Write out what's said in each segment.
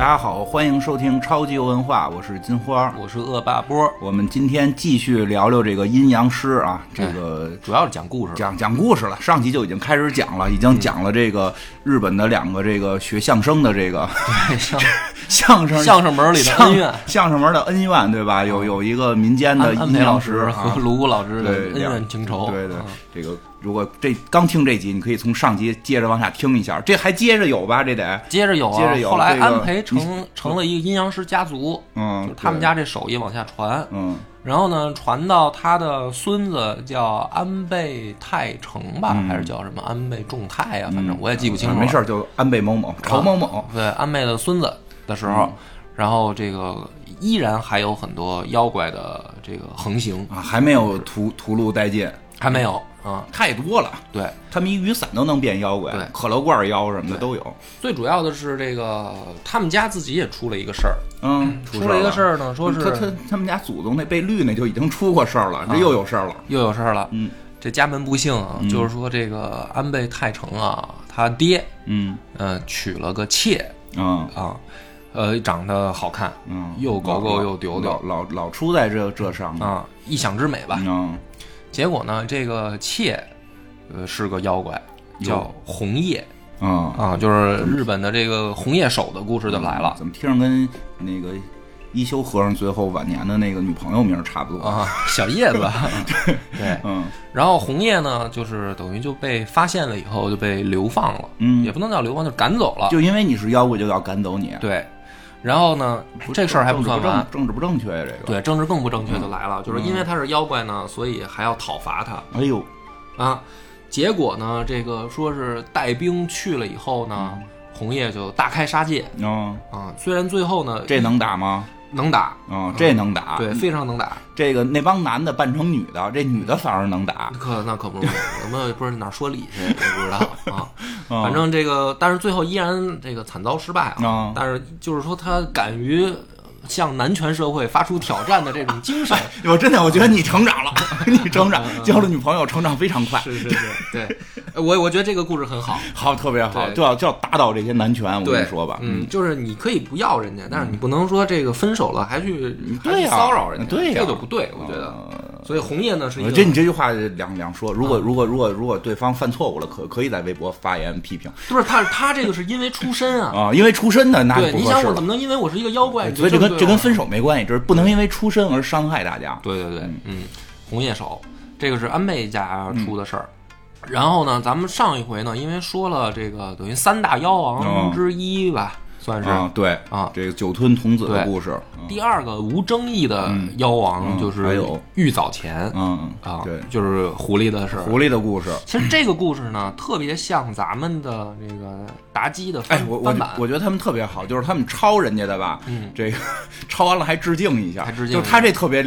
大家好，欢迎收听超级文化，我是金花。我是恶霸波，我们今天继续聊聊这个阴阳师啊，这个主要是讲故事。讲讲故事了。上集就已经开始讲了，已经讲了这个日本的两个这个学相声的这个对相相声相声门里的恩怨，相声门的恩怨，对吧？有有一个民间的安安阴阳培老师啊和卢武老师的恩怨情仇。对对啊，这个如果这刚听这集，你可以从上集接着往下听一下，这还接着有吧？这得接着有啊，接着有后来安培成成了一个阴阳师家族，嗯就是，他们家这手艺往下传，嗯然后呢，传到他的孙子叫安倍泰成吧，嗯还是叫什么安倍仲泰啊？反正我也记不清楚了。没事儿，就安倍某某、曹某某，对安倍的孙子的时候，嗯。然后这个依然还有很多妖怪的这个横行，啊，还没有屠屠戮殆尽，还没有啊。太多了。对，他们一雨伞都能变妖怪对，可乐罐妖什么的都有。最主要的是这个他们家自己也出了一个事儿，嗯，出了一个事儿儿呢，说是他他他们家祖宗那被绿那就已经出过事儿了，这又有事儿了。又有事儿了。嗯。这家门不幸啊，嗯。就是说这个安倍泰成啊，他爹嗯。呃娶了个妾。嗯。啊，呃长得好看嗯，又狗狗又丢丢老老老出在这这上面。啊，一想之美吧。嗯结果呢，这个妾呃是个妖怪，叫红叶嗯，啊，就是日本的这个红叶手的故事就来了怎么听着跟那个一休和尚最后晚年的那个女朋友名儿差不多？啊，小叶子。对，嗯然后红叶呢，就是等于就被发现了以后就被流放了，嗯也不能叫流放，就赶走了。就因为你是妖怪，就要赶走你。对，然后呢，这事儿还不算完，政治不正确呀？这个。对，政治更不正确就来了，就是因为他是妖怪呢，所以还要讨伐他哎呦，啊。结果呢，这个说是带兵去了以后呢，红叶就大开杀戒嗯，啊。虽然最后呢，这能打吗？能打，嗯，这能打。对，非常能打。这个那帮男的扮成女的，这女的反而能打。可那可不是，我们也不知道哪儿说理去，也不知道啊。嗯反正这个，但是最后依然这个惨遭失败啊。啊但是就是说，他敢于向男权社会发出挑战的这种精神，我真的，我觉得你成长了，你成长，交了女朋友，成长非常快，是是是，对，呃 我我觉得这个故事很好。好，特别好，对就要就要打倒这些男权。我跟对，你说吧，嗯，就是你可以不要人家，但是你不能说这个分手了还去还去对呀骚扰人家，对呀这就不对，我觉得。所以红叶呢是一个呃这你这句话两两说，如果如果如果如果对方犯错误了，可可以在微博发言批评不是他他这个是因为出身啊，啊，因为出身的那对，不合适了你想我怎。么能因为我是一个妖怪，所以这跟这跟分手？手没关系，就是不能因为出身而伤害大家。对对对，嗯，红叶手，这个是安倍家出的事儿。然后呢，咱们上一回呢，因为说了这个等于三大妖王之一吧，算是啊，对啊这个酒吞童子的故事，嗯第二个无争议的妖王嗯就是还有玉藻前嗯啊，对，就是狐狸的事。狐狸的故事。其实这个故事呢，特别像咱们的这个妲己的哎翻，我我翻版。我觉得他们特别好，就是他们抄人家的吧，嗯这个 抄完了还致敬一下，还致敬就他这特别。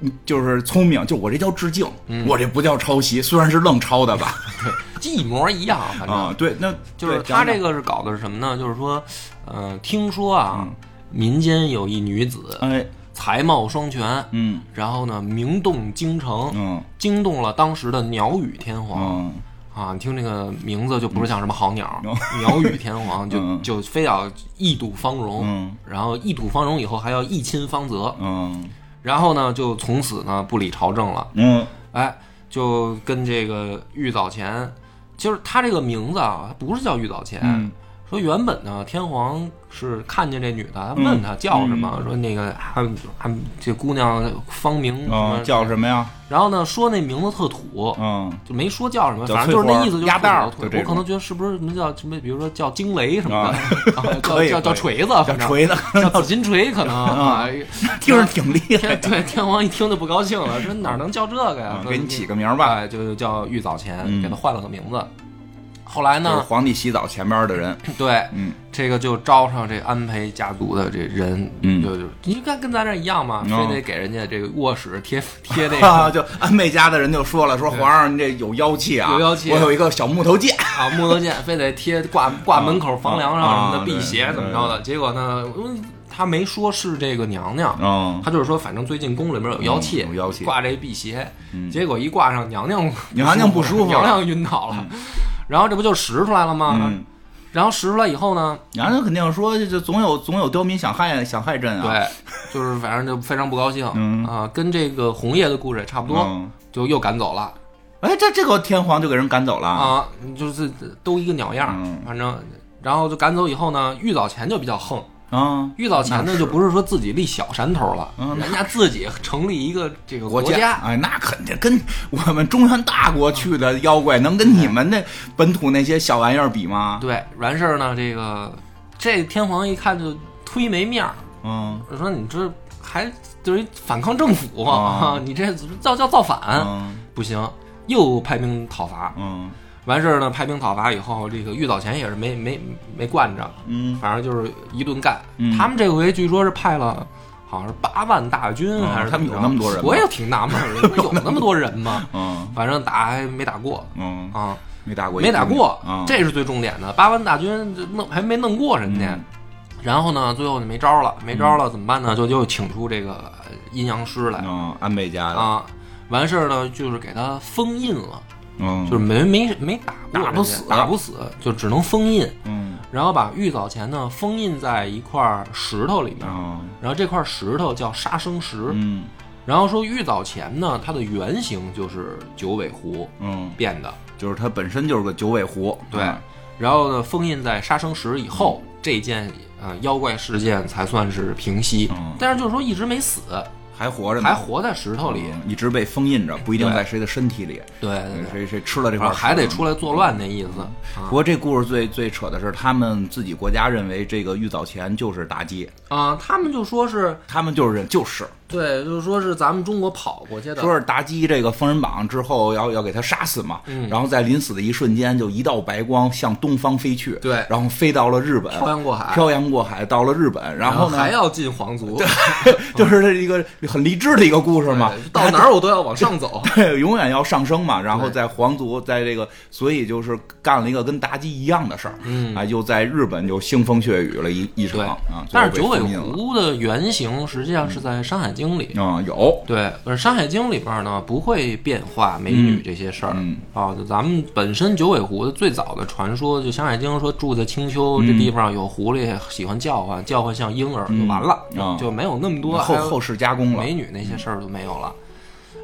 嗯就是聪明，就我这叫致敬，嗯。我这不叫抄袭，虽然是愣抄的吧，对一模一样，反正、啊，对，那就是他这，个是搞的是什么呢？就是说，呃，听说啊，民间有一女子哎，才貌双全，嗯。然后呢名动京城，嗯。惊动了当时的鸟语天皇。嗯。啊，你听这个名字就不是像什么好鸟，嗯。鸟语天皇就嗯。就非要一睹芳容，嗯。然后一睹芳容以后还要一亲芳泽，嗯然后呢就从此呢不理朝政了，嗯。哎，就跟这个玉藻前，就是他这个名字啊，不是叫玉藻前，嗯说原本呢天皇是看见这女的，他问她叫什么，说那个还还这姑娘芳名什么嗯，叫什么呀？然后呢说那名字特土，嗯就没说叫什么，反正就是那意思，就是我可能觉得是不是什么叫什么，比如说叫惊雷什么啊的，啊 叫叫叫锤子，叫锤子，叫紫金锤可能啊。听着挺厉害对天皇一听就不高兴了，说哪能叫这个呀给你起个名儿吧哎，就叫玉藻前，嗯给他换了个名字。后来就是呢，皇帝洗澡前边的人，对，嗯。这个就招上这安培家族的这人，嗯。就就你看跟咱这一样嘛，嗯非得给人家这个卧室贴贴那啊，个就安倍家的人就说了，说皇上你这有妖气啊，有妖气我有一个小木头剑，啊木头剑，非得贴挂挂门口房梁上什么啊的辟邪对怎么着的。结果呢，嗯他没说是这个娘娘，嗯，他就是说反正最近宫里面有妖气，嗯有妖气。挂这辟邪。嗯。结果一挂上，娘娘娘娘不舒服 娘娘晕倒了。然后这不就拾出来了吗？嗯。然后拾出来以后呢，然后肯定说，就总有总有刁民想害想害朕啊。对，就是反正就非常不高兴。嗯。啊，跟这个红叶的故事也差不多，嗯。就又赶走了。哎，这这个天皇就给人赶走了。啊，就是都一个鸟样，嗯。反正然后就赶走以后呢，玉藻前就比较横，啊，玉藻前那是呢就不是说自己立小山头了，嗯。人家自己成立一个这个国家。哎，那肯定跟我们中原大国去的妖怪能跟你们那本土那些小玩意儿比吗？对，完事儿呢，这个这天皇一看就忒没面儿，嗯。就说你这还就是反抗政府啊 你这造叫造反、嗯。不行，又派兵讨伐。嗯完事儿呢，派兵讨伐以后，这个玉藻前也是没没没惯着，嗯。反正就是一顿干。嗯。他们这回据说是派了。好像是八万大军嗯还是他们有那么多人我也挺纳闷儿的，有那么多人吗？嗯 反正打还没打过。嗯，啊，没打过，没打过，啊，这是最重点的。八万大军这弄还没弄过人家，嗯。然后呢，最后就没招了，没招了怎么办呢？就又请出这个呃阴阳师来。嗯，安倍家的，啊，完事儿呢，就是给他封印了，嗯，就是没没没打过打不死打不死，就只能封印，嗯。然后把玉藻前呢封印在一块石头里面，嗯然后这块石头叫杀生石，嗯。然后说玉藻前呢，它的原型就是九尾狐嗯，变的，就是它本身就是个九尾狐，对嗯然后呢，封印在杀生石以后，这件呃妖怪事件才算是平息。嗯。但是就是说一直没死，还活着呢，还活在石头里。嗯一直被封印着，不一定在谁的身体里，对对对，谁谁吃了这块还得出来作乱那意思。不过这故事最最扯的是，他们自己国家认为这个玉藻前就是妲己，啊、他们就说是他们就是认就是对，就是说是咱们中国跑过去的。说是妲己这个封神榜之后要要给他杀死嘛，嗯然后在临死的一瞬间，就一道白光向东方飞去，对然后飞到了日本，漂洋过海漂洋过海到了日本，然然后呢，还要进皇族，对 就是这一个很励志的一个故事嘛，到哪儿我都要往上走。对，永远要上升嘛，然后在皇族，在这个，所以就是干了一个跟妲己一样的事儿，嗯啊，又在日本就腥风血雨了一一场啊，但是九尾狐的原型实际上是在《山海经》里。啊有，对，而《山海经》里边呢不会变化美女这些事儿、嗯啊。就咱们本身九尾狐的最早的传说，就《山海经》说住在青丘、这地方有狐狸喜欢叫唤，叫唤像婴儿就完了，啊就没有那么多后后世加工了，美女那些事儿就没有了。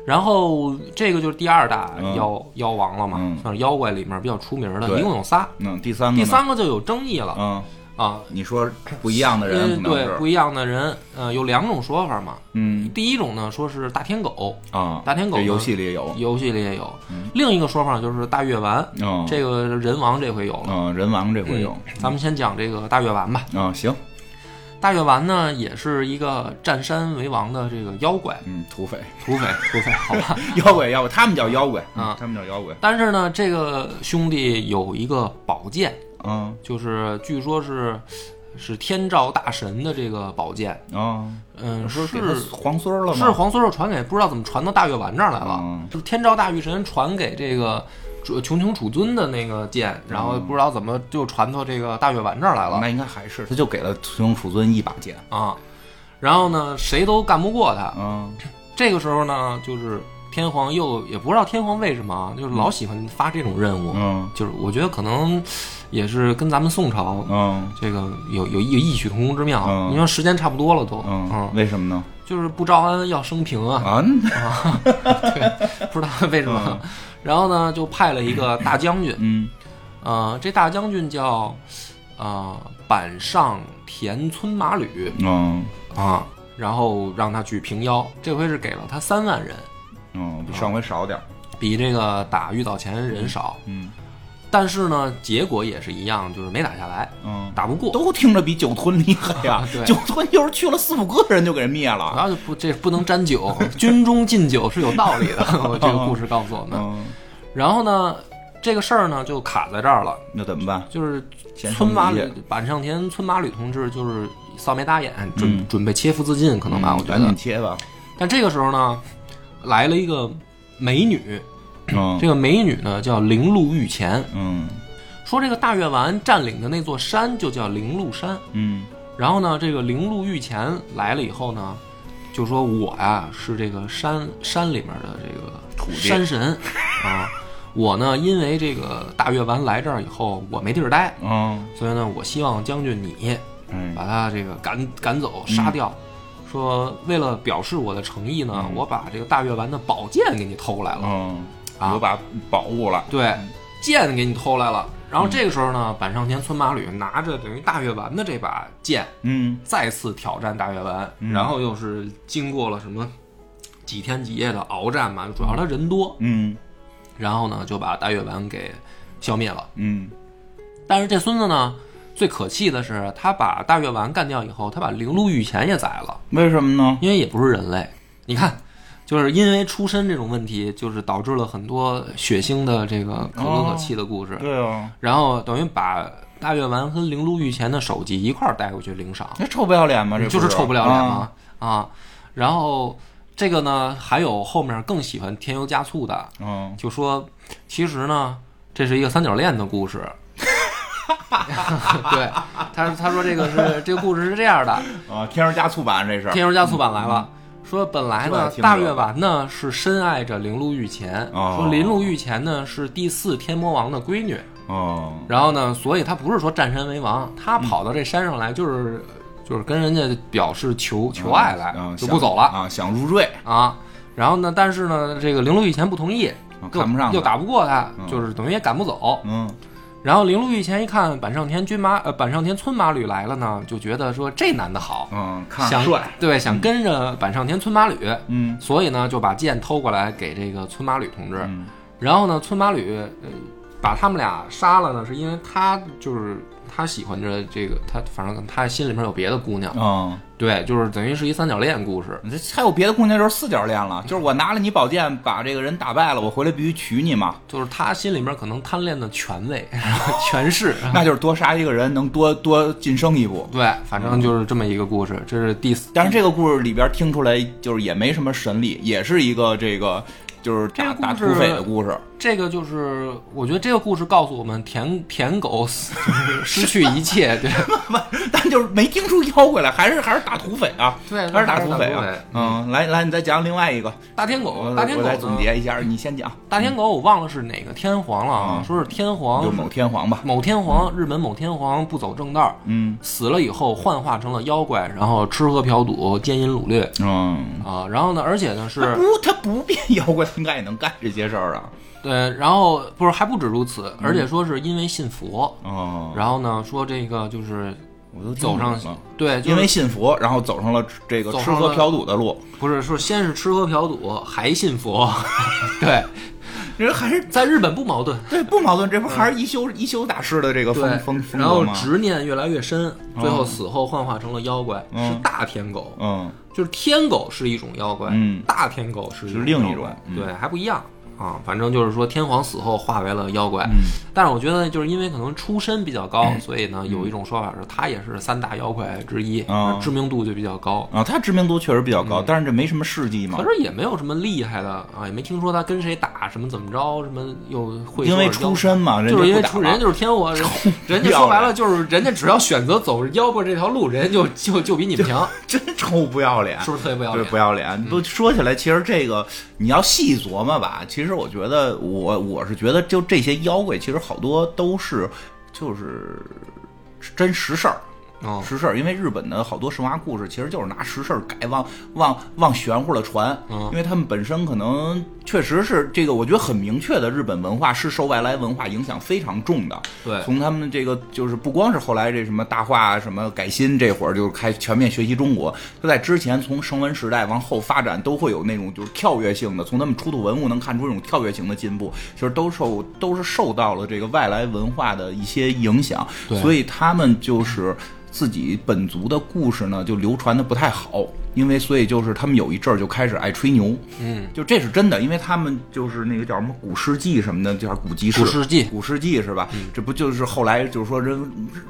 然后这个就是第二大嗯妖、妖王了嘛，嗯算是妖怪里面比较出名的，一共有仨。嗯，第三个，第三个就有争议了、嗯，啊，你说不一样的人对不一样的人，呃，有两种说法嘛。嗯。第一种呢，说是大天狗，啊，大天狗这游戏里也有，游戏里也有。另一个说法就是大月丸，哦，这个人王这回有了。嗯人王这回有，嗯咱们先讲这个大月丸吧。啊行，大月丸呢，也是一个占山为王的这个妖怪，嗯土匪，土匪，土匪，好吧。妖怪妖怪，他们叫妖怪啊。他们叫妖怪，但是呢，这个兄弟有一个宝剑，嗯就是据说是是天照大神的这个宝剑，啊，嗯，是是给他皇孙儿了吗？是黄孙儿传给，不知道怎么传到大月丸这儿来了。嗯就是天照大御神传给这个主穷穷楚尊的那个剑，然后不知道怎么就传到这个大月丸这儿来了那应该还是，他就给了穷楚尊一把剑，啊。然后呢，谁都干不过他。嗯这个时候呢，就是天皇又也不知道天皇为什么啊，就是老喜欢发这种任务。嗯。就是我觉得可能也是跟咱们宋朝嗯。这个有有异异曲同工之妙。嗯。你说时间差不多了都，嗯，为什么呢？就是不招安要升平啊。啊，不知道为什么。然后呢，就派了一个大将军，嗯。呃，这大将军叫呃板上田村马吕。嗯。啊，然后让他去平妖，这回是给了他三万人，嗯，比上回少点儿，比这个打玉藻前人少，嗯但是呢，结果也是一样，就是没打下来，嗯，打不过。都听着比酒吞厉害呀 对，酒吞就是去了四五个人就给人灭了，然后就不这不能沾酒，军中禁酒是有道理的。我这个故事告诉我们。嗯，然后呢，这个事儿呢就卡在这儿了，那怎么办？就是先村马吕板上田村马吕同志就是扫眉打眼，准、嗯准备切腹自尽，可能吧，我觉赶紧得。切吧，但这个时候呢，来了一个美女，嗯。这个美女呢叫灵鹿御前，嗯。说这个大月丸占领的那座山就叫灵鹿山。嗯。然后呢，这个灵鹿御前来了以后呢，就说我呀是这个山山里面的这个土地。山神。啊，我呢，因为这个大月丸来这儿以后，我没地儿待，嗯，所以呢，我希望将军你嗯把他这个赶赶走杀掉。说为了表示我的诚意呢，我把这个大月丸的宝剑给你偷来了。嗯，啊。我把宝物了，对，剑给你偷来了。然后这个时候呢，板上田村马吕拿着等于大月丸的这把剑，嗯。再次挑战大月丸，嗯。然后又是经过了什么几天几夜的鏖战嘛，主要他人多，嗯。然后呢就把大月丸给消灭了。嗯。但是这孙子呢，最可气的是，他把大月丸干掉以后，他把灵鹿御前也宰了，为什么呢？因为也不是人类。你看，就是因为出身这种问题，就是导致了很多血腥的这个可歌可泣的故事。对啊，然后等于把大月丸和灵鹿御前的首级一块儿带回去领赏，那臭不要脸吗？这就是臭不要脸啊嘛啊！然后这个呢，还有后面更喜欢添油加醋的，嗯就说其实呢，这是一个三角恋的故事。对他，他说这个是这个故事是这样的，啊，添油加醋版这是，添油加醋版来了。说本来呢，大月丸呢是深爱着铃鹿御前，哦说铃鹿御前呢是第四天魔王的闺女，哦，然后呢，所以他不是说占山为王，他跑到这山上来就是就是跟人家表示求求爱来，嗯就不走了啊，想入赘，啊。然后呢，但是呢，这个铃鹿御前不同意，看不上又打不过他，嗯就是等于也赶不走。嗯然后铃鹿御前一看板上田军马呃板上田村马吕来了呢，就觉得说这男的好，嗯，看想帅，对想跟着板上田村马吕，嗯。所以呢就把剑偷过来给这个村马吕同志。嗯。然后呢，村马吕呃把他们俩杀了呢，是因为他就是他喜欢着这个他，反正他心里面有别的姑娘，嗯，对，就是等于是一三角恋故事。你这还有别的空间就是四角恋了，就是我拿了你宝剑把这个人打败了，我回来必须娶你嘛，就是他心里面可能贪恋的权位、权势，那就是多杀一个人能多多晋升一步。对，反正就是这么一个故事。这是第四，但是这个故事里边听出来就是也没什么神力，也是一个这个就是打这个打土匪的故事。这个就是我觉得这个故事告诉我们，舔舔狗死 失去一切，对 但就是没听出妖怪来，还是还是打土匪啊，对，还是打土匪啊。嗯，来来，你再讲另外一个，大天狗我，大天狗总结一下，你先讲，大天狗我忘了是哪个天皇了啊？嗯说是天皇就某天皇吧。某天皇，日本某天皇不走正道，嗯死了以后幻化成了妖怪，然后吃喝嫖赌、奸淫掳掠嗯，啊。然后呢，而且呢是不，他不变妖怪，应该也能干这些事儿啊。对，然后不是还不止如此，而且说是因为信佛，哦，然后呢说这个就是我都走上对，就是因为信佛，然后走上了这个吃喝嫖赌的路。不是说先是吃喝嫖赌，还信佛，对，人还是在日本不矛盾。对不矛盾，这不还是一休一休大师的这个风风，风然后？执念越来越深，最后死后幻化成了妖怪，嗯是大天狗。嗯就是天狗是一种妖怪，嗯大天狗是是另一种嗯对，还不一样啊。反正就是说，天皇死后化为了妖怪，嗯但是我觉得就是因为可能出身比较高，所以呢，有一种说法是他也是三大妖怪之一，啊知名度就比较高。啊，他知名度确实比较高，嗯但是这没什么事迹嘛可。是也没有什么厉害的啊，也没听说他跟谁打什么怎么着，什么又会因为出身嘛，人就是因为出人家就是天皇，人人家说白了就是人家只要选择走妖怪这条路，人家就就就比你们强，真臭不要脸，是不是特别不要对，脸？不要脸。不说起来，其实这个你要细琢磨吧，其实我觉得我我是觉得，就这些妖怪，其实好多都是就是真实事儿。嗯实事儿，因为日本的好多神话故事其实就是拿实事儿改往往往玄乎了传，嗯因为他们本身可能确实是这个，我觉得很明确的，日本文化是受外来文化影响非常重的。对从他们这个就是不光是后来这什么大化什么改新这会儿就开全面学习中国，就在之前从绳文时代往后发展都会有那种就是跳跃性的，从他们出土文物能看出这种跳跃型的进步，其实都受都是受到了这个外来文化的一些影响，对所以他们就是。自己本族的故事呢，就流传的不太好，因为所以就是他们有一阵儿就开始爱吹牛，嗯，就这是真的，因为他们就是那个叫什么古世纪什么的，叫古籍古世纪古世纪是吧？这不就是后来就是说人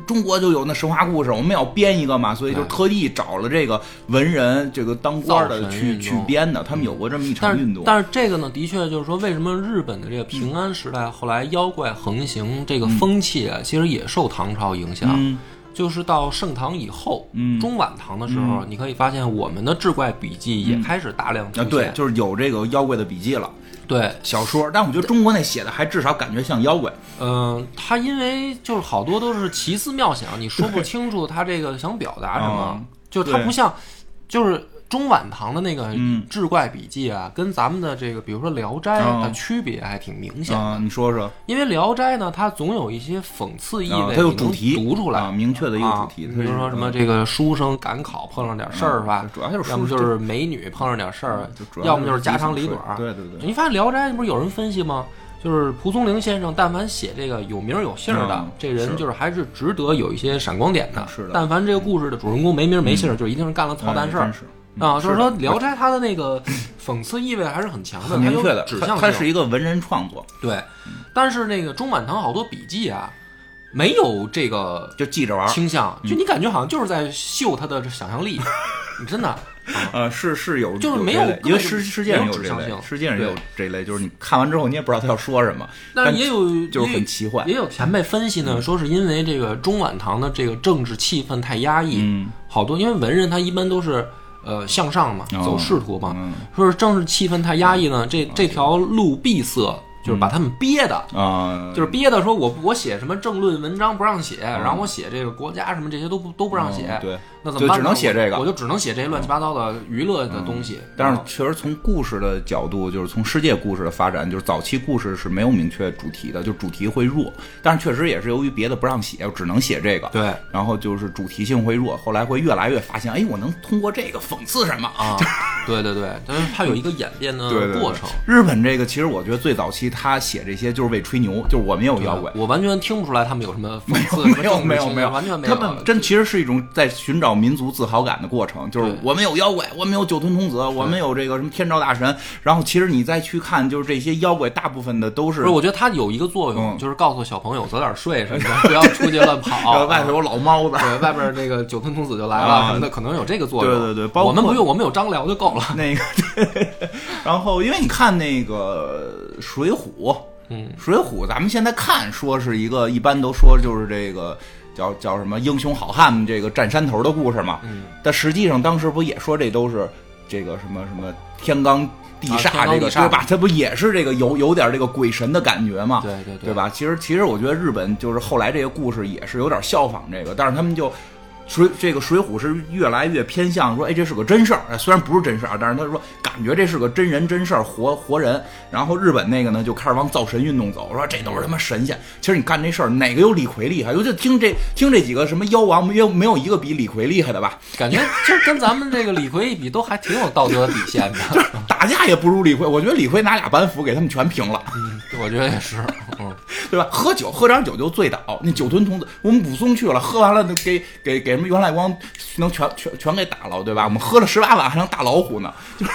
中国就有那神话故事，我们要编一个嘛，所以就特地找了这个文人这个当官的去去编的，他们有过这么一场运动。是但是这个呢，的确就是说，为什么日本的这个平安时代后来妖怪横行这个风气啊，其实也受唐朝影响。嗯就是到盛唐以后，嗯。中晚唐的时候，你可以发现我们的志怪笔记也开始大量出啊，对，就是有这个妖怪的笔记了，对，小说。但我觉得中国那写的还至少感觉像妖怪。嗯，他因为就是好多都是奇思妙想，你说不清楚他这个想表达什么嗯，就他不像，就是中晚唐的那个嗯志怪笔记啊，跟咱们的这个比如说《聊斋》嗯的区别还挺明显的。啊，你说说，因为《聊斋》呢，它总有一些讽刺意味，啊它有主题读出来啊，明确的一个啊主题。比如说什么这个书生赶考碰上点事儿是吧嗯？主要就是要么就是美女碰上点事儿要要么就是家长里短儿。对对对，你发现《聊斋》不是有人分析吗？就是蒲松龄先生，但凡写这个有名有姓的嗯，这人就是还是值得有一些闪光点的。是的但凡这个故事的主人公没名没姓，就一定是干了操蛋事儿啊。就是说，《聊斋》它的那个讽刺意味还是很强的，明确的，指向性它是一个文人创作，对。但是那个中晚唐好多笔记啊，没有这个就记着玩儿。倾向，就你感觉好像就是在秀他的想象力，你 真的。呃，是是有，就是没有因为世世界上没有有这类世界上也有对。这类，就是你看完之后你也不知道他要说什么，但是也有就是很奇幻。也有前辈分析呢，说是因为这个中晚唐的这个政治气氛太压抑，嗯。好多因为文人他一般都是呃向上嘛，哦走仕途嘛，嗯。说是政治气氛太压抑呢，这这条路闭塞，就是把他们憋的。啊，就是憋的说我我写什么政论文章不让写，然后我写这个国家什么这些都不都不让写，那怎么办呢？就只能写这个我我就只能写这些乱七八糟的娱乐的东西。但是确实从故事的角度，就是从世界故事的发展，就是早期故事是没有明确主题的，就主题会弱。但是确实也是由于别的不让写，只能写这个。对然后就是主题性会弱，后来会越来越发现，哎，我能通过这个讽刺什么啊，对对对，但是它有一个演变的过程。日本这个其实我觉得最早期他写这些就是为吹牛，就是我们也有妖怪。我完全听不出来他们有什么讽刺，没有没有没有，向完全没有。他们真其实是一种在寻找民族自豪感的过程，就是我们有妖怪，我们有九吞童子，我们有这个什么天照大神，然后其实你再去看，就是这些妖怪大部分的都是不是，我觉得它有一个作用，嗯就是告诉小朋友早点睡什么的，不要出去乱跑。呃 外头有老猫子，对外边那个九吞童子就来啊了什么的，可能有这个作用。对对对包括我们不用，我们有张辽就够了。那个，然后因为你看那个《水浒》，嗯，《水浒》咱们现在看说是一个，一般都说就是这个叫叫什么英雄好汉这个占山头的故事嘛。嗯，但实际上当时不也说这都是这个什么什么天罡地煞这个、对吧？他不也是这个有有点这个鬼神的感觉嘛？对对对对？吧？其实其实我觉得日本就是后来这个故事也是有点效仿这个，但是他们就。水这个《水浒》是越来越偏向说，哎，这是个真事儿，哎虽然不是真事儿，但是他说感觉这是个真人真事儿，活活人。然后日本那个呢，就开始往造神运动走，说这都是他妈神仙。其实你干这事儿，哪个有李逵厉害？我就听这听这几个什么妖王，没有没有一个比李逵厉害的吧？感觉这跟咱们这个李逵一比，都还挺有道德底线的。打架也不如李逵，我觉得李逵拿俩板斧给他们全平了。嗯，我觉得也是。嗯，对吧？喝酒喝点酒就醉倒，那酒吞童子我们武松去了，喝完了给给给什么原赖光能全全全给打了，对吧？我们喝了十八碗还能打老虎呢，就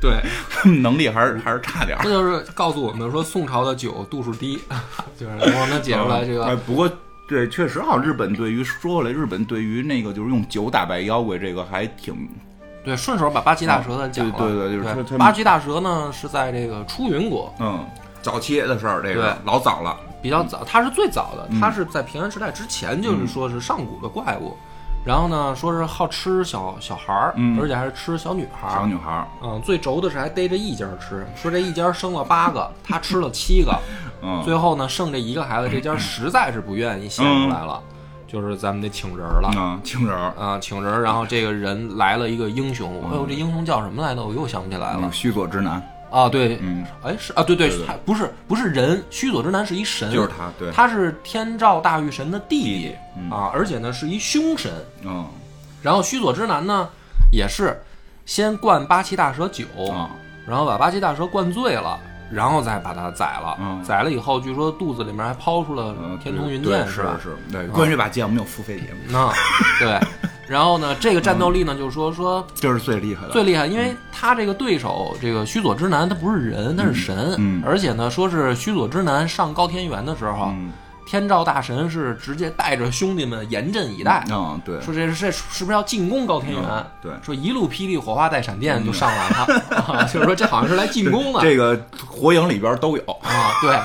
对，能力还是还是差点儿这。就是告诉我们说宋朝的酒度数低，就是我们解出来这个。哎不过对，确实好，日本对于说回来，日本对于那个就是用酒打败妖怪这个还挺对，顺手把八岐大蛇的讲了。对对对就是八岐大蛇呢是在这个出云国嗯早期的事儿，这个老早了。比较早，它是最早的，嗯它是在平安时代之前，就是说是上古的怪物。然后呢，说是好吃小小孩儿，嗯而且还是吃小女孩儿。小女孩儿，嗯，最轴的是还逮着一家吃，说这一家生了八个，他吃了七个，嗯，最后呢剩这一个孩子，这家 实在是不愿意献出来了，就是咱们得请人儿了。嗯，情人儿，啊，请人儿，然后这个人来了一个英雄，哎呦，这英雄叫什么来着？我又想不起来了嗯，。须佐之男，啊，对，嗯，哎是啊，对对对对，还不是不是人，须佐之男是一神，就是他，对，他是天照大御神的弟弟啊，而且呢是一凶神。嗯然后须佐之男呢也是先灌八岐大蛇酒，啊，然后把八岐大蛇灌醉了，然后再把他宰了。嗯宰了以后，据说肚子里面还抛出了嗯，天通云对剑，吧？是是，对，关于这把剑我们有付费节目，那对，然后呢，这个战斗力呢，就是说说这是最厉害的，最厉害，因为他这个对手这个须佐之男，他不是人，他是神，嗯而且呢，说是须佐之男上高天原的时候，嗯。天照大神是直接带着兄弟们严阵以待，嗯，对，说这是这是不是要进攻高天原？嗯对说一路霹雳火花带闪电就上来了，啊就是说这好像是来进攻的这个火影里边都有，啊，对。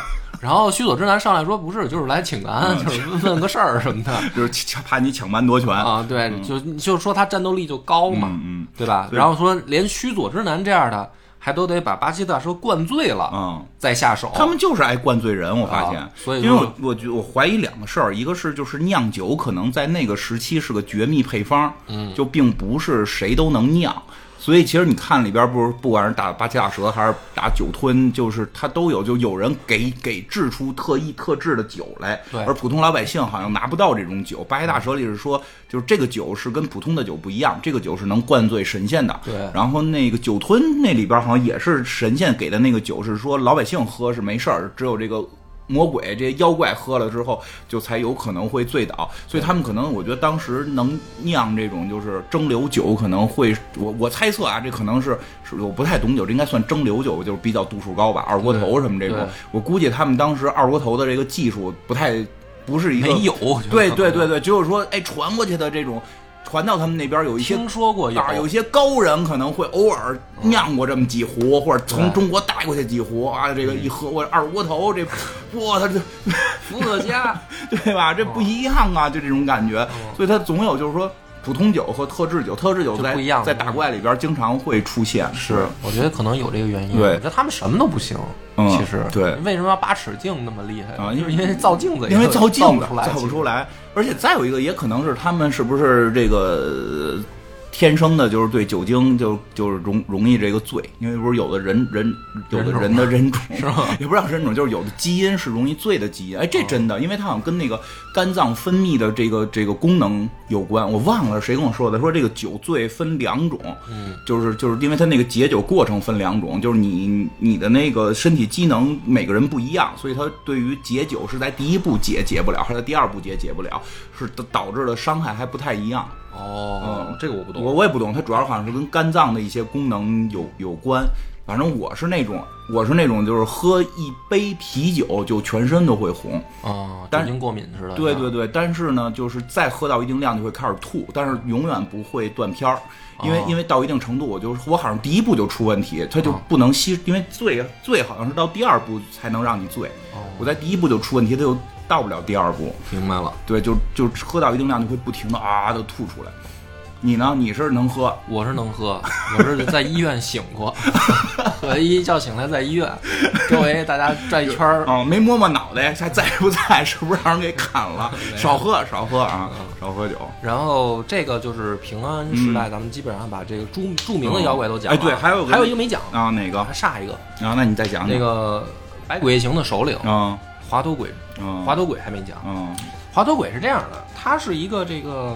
然后须佐之男上来说不是，就是来请咱，嗯就是问问个事儿什么的 就是抢怕你抢班夺权。啊。对，就就说他战斗力就高嘛，嗯嗯对吧？对然后说连须佐之男这样的，还都得把巴西大叔灌醉了嗯。再下手。他们就是爱灌醉人，我发现，啊所以因为我我觉我怀疑两个事儿，一个是就是酿酒可能在那个时期是个绝密配方，嗯，就并不是谁都能酿，所以其实你看里边不是不管是打八岐大蛇还是打酒吞，就是它都有，就有人给给制出特意特制的酒来，对。而普通老百姓好像拿不到这种酒。八岐大蛇里是说，就是这个酒是跟普通的酒不一样，这个酒是能灌醉神仙的，对。然后那个酒吞那里边好像也是神仙给的那个酒，是说老百姓喝是没事儿，只有这个魔鬼这些妖怪喝了之后，就才有可能会醉倒。所以他们可能，我觉得当时能酿这种就是蒸馏酒，可能会我我猜测啊，这可能是是我不太懂酒，这应该算蒸馏酒，就是比较度数高吧，二锅头什么这种。我估计他们当时二锅头的这个技术不太不是一个没有，对对对对，只有说哎传过去的这种。传到他们那边有一些听说过有。啊，有一些高人可能会偶尔酿过这么几壶，或者从中国带过去几壶啊，这个一喝我二锅头，这哇，他这伏特加，对吧？这不一样啊，就这种感觉，所以他总有就是说普通酒和特制酒，特制酒在就不一样在打怪里边经常会出现，是，我觉得可能有这个原因。对我觉得他们什么都不行。嗯其实，对为什么要八尺镜那么厉害啊因为因为造镜子也，因为造镜子造不出来，造不出来，而且再有一个也可能是他们是不是这个。呃天生的就是对酒精就就是容容易这个醉，因为不是有的人人有的人的人种 是吧？也不知道人种，就是有的基因是容易醉的基因。哎，这真的，因为它好像跟那个肝脏分泌的这个这个功能有关。我忘了谁跟我说的，说这个酒醉分两种，嗯，就是就是因为它那个解酒过程分两种，就是你你的那个身体机能每个人不一样，所以它对于解酒是在第一步解解不了，还是在第二步解解不了，是导导致的伤害还不太一样。哦，这个我不懂。我我也不懂，它主要好像是跟肝脏的一些功能有有关。反正我是那种，我是那种就是喝一杯啤酒就全身都会红。啊，酒但精过敏似的。对对对，但是呢，就是再喝到一定量就会开始吐，但是永远不会断片儿，因为、哦因为到一定程度，我就是我好像第一步就出问题，它就不能吸，因为醉醉好像是到第二步才能让你醉，哦我在第一步就出问题，它就到不了第二步，明白了。对，就就喝到一定量就会不停的啊的吐出来。你呢？你是能喝？我是能喝，我是在医院醒过，我一觉醒来在医院，周围大家转一圈儿，啊、没摸摸脑袋，还在不在？是不是让人给砍了？少喝，少喝啊，少喝酒。然后这个就是平安时代，咱们基本上把这个著著名的妖怪都讲了。哎对还有个还有一个没讲，啊，哪个？还差一个，啊，那你再讲讲。那个百鬼夜行的首领啊华头鬼，啊华头鬼还没讲。嗯。华头鬼是这样的，他是一个这个，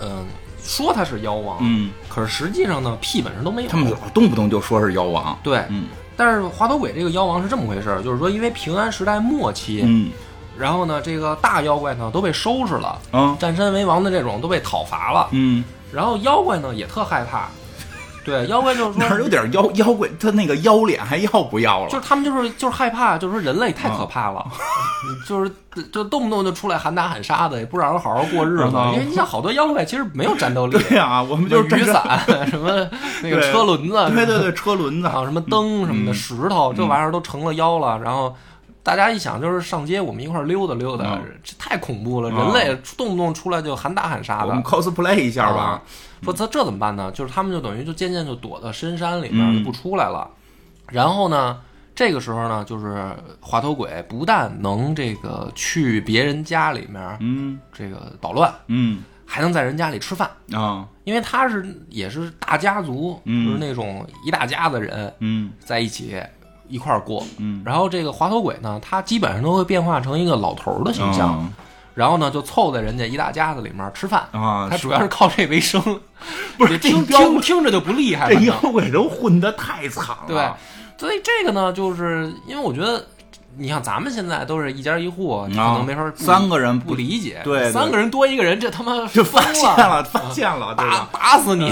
嗯、说他是妖王，嗯，可是实际上呢，屁本事都没有。他们老动不动就说是妖王。对，嗯。但是华头鬼这个妖王是这么回事儿，就是说，因为平安时代末期，嗯。然后呢，这个大妖怪呢都被收拾了，啊占山为王的这种都被讨伐了，嗯，然后妖怪呢也特害怕，对，妖怪就是那儿有，点妖妖怪，他那个妖脸还要不要了？就是他们就是就是害怕，就是说人类太可怕了，就是就动不动就出来喊打喊杀的，也不让人好好过日子，啊因为你想好多妖怪其实没有战斗力，对呀，我们就是雨伞，什么那个车轮子，对对对，车轮子啊，什么灯什么的，嗯石头这玩意儿都成了妖了。然后大家一想，就是上街我们一块儿溜达溜达嗯，这太恐怖了。嗯人类动不动出来就喊打喊杀的我们的，cosplay 一下吧啊。说这这怎么办呢？就是他们就等于就渐渐就躲到深山里面嗯就不出来了。然后呢，这个时候呢，就是滑头鬼不但能这个去别人家里面嗯这个捣乱，嗯还能在人家里吃饭。啊因为他是也是大家族，嗯就是那种一大家子人嗯在一起一块儿过。嗯，然后这个滑头鬼呢，他基本上都会变化成一个老头儿的形象，然后呢就凑在人家一大家子里面吃饭。啊，他主要是靠这为生，不是听这听听着就不厉害这了。妖怪都混得太惨了。对，所以这个呢，就是因为我觉得，你像咱们现在都是一家一户，你可能没法三个人不理解，对对三个人多一个人，这他妈就发现了，发现了，对打？打死你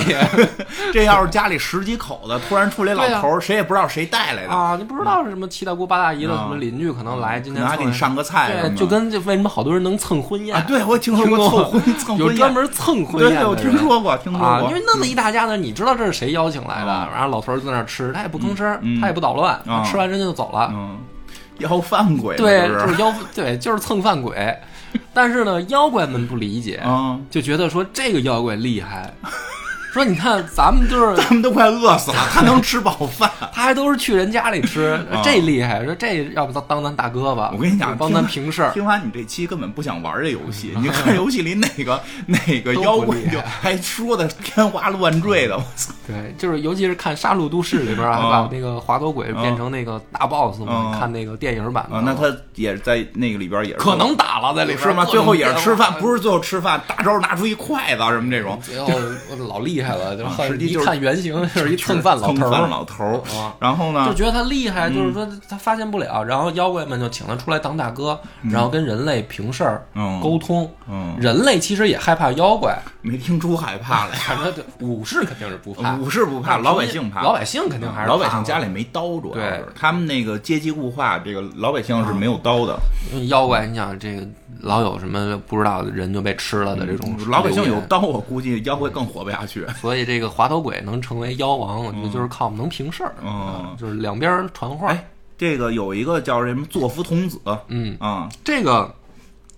这要是家里十几口子，突然出来老头儿，谁也不知道谁带来的，啊！你不知道是什么七大姑八大姨的啊什么邻居可能来，今天还给你上个菜对，就跟这为什么好多人能蹭婚宴啊，对我听说过蹭婚宴，有专门蹭婚宴对，我听说过，听过，因为那么一大家子，你知道这是谁邀请来的？嗯然后老头儿在那吃，他也不吭声，嗯他也不捣乱，啊吃完人家就走了。嗯，要饭鬼，对，就就是是妖，对，就是蹭饭鬼。但是呢，妖怪们不理解，啊，就觉得说这个妖怪厉害，说你看咱们就是 他们都快饿死了，他能吃饱饭。他还都是去人家里吃，啊这厉害。说这要不当当咱大哥吧？我跟你讲，帮咱平事儿。听完你这期根本不想玩这游戏，你看游戏里哪个哪个妖怪就还说的天花乱坠的，我操！对，就是尤其是看《杀戮都市》里边儿，还把啊那个华佗鬼变成那个大 boss 嘛，啊看那个电影版的。啊，那他也在那个里边也是可能打了在里边儿是吗？最后也是吃饭，不是最后吃饭，大招拿出一筷子什么这种，最后老厉害了，就啊很一看原型就是一蹭饭老头儿。老头儿。啊然后呢就，觉得他厉害，就是说他发现不了，然后妖怪们就请他出来当大哥，然后跟人类平事儿、嗯沟通。嗯，人类其实也害怕妖怪，没听出害怕来，反正对武士肯定是不怕，武士不怕，老百姓怕，老百姓肯定还是老百姓家里没刀，主要对是他们那个阶级固化，这个老百姓是没有刀的。妖怪，你想这个老有什么不知道的人就被吃了的这种老百姓，有刀，我估计妖怪更活不下去。所以这个滑头鬼能成为妖王，我觉得就是靠能平事儿，嗯。啊就是两边儿传话。哎，这个有一个叫什么坐夫童子，嗯，啊，这个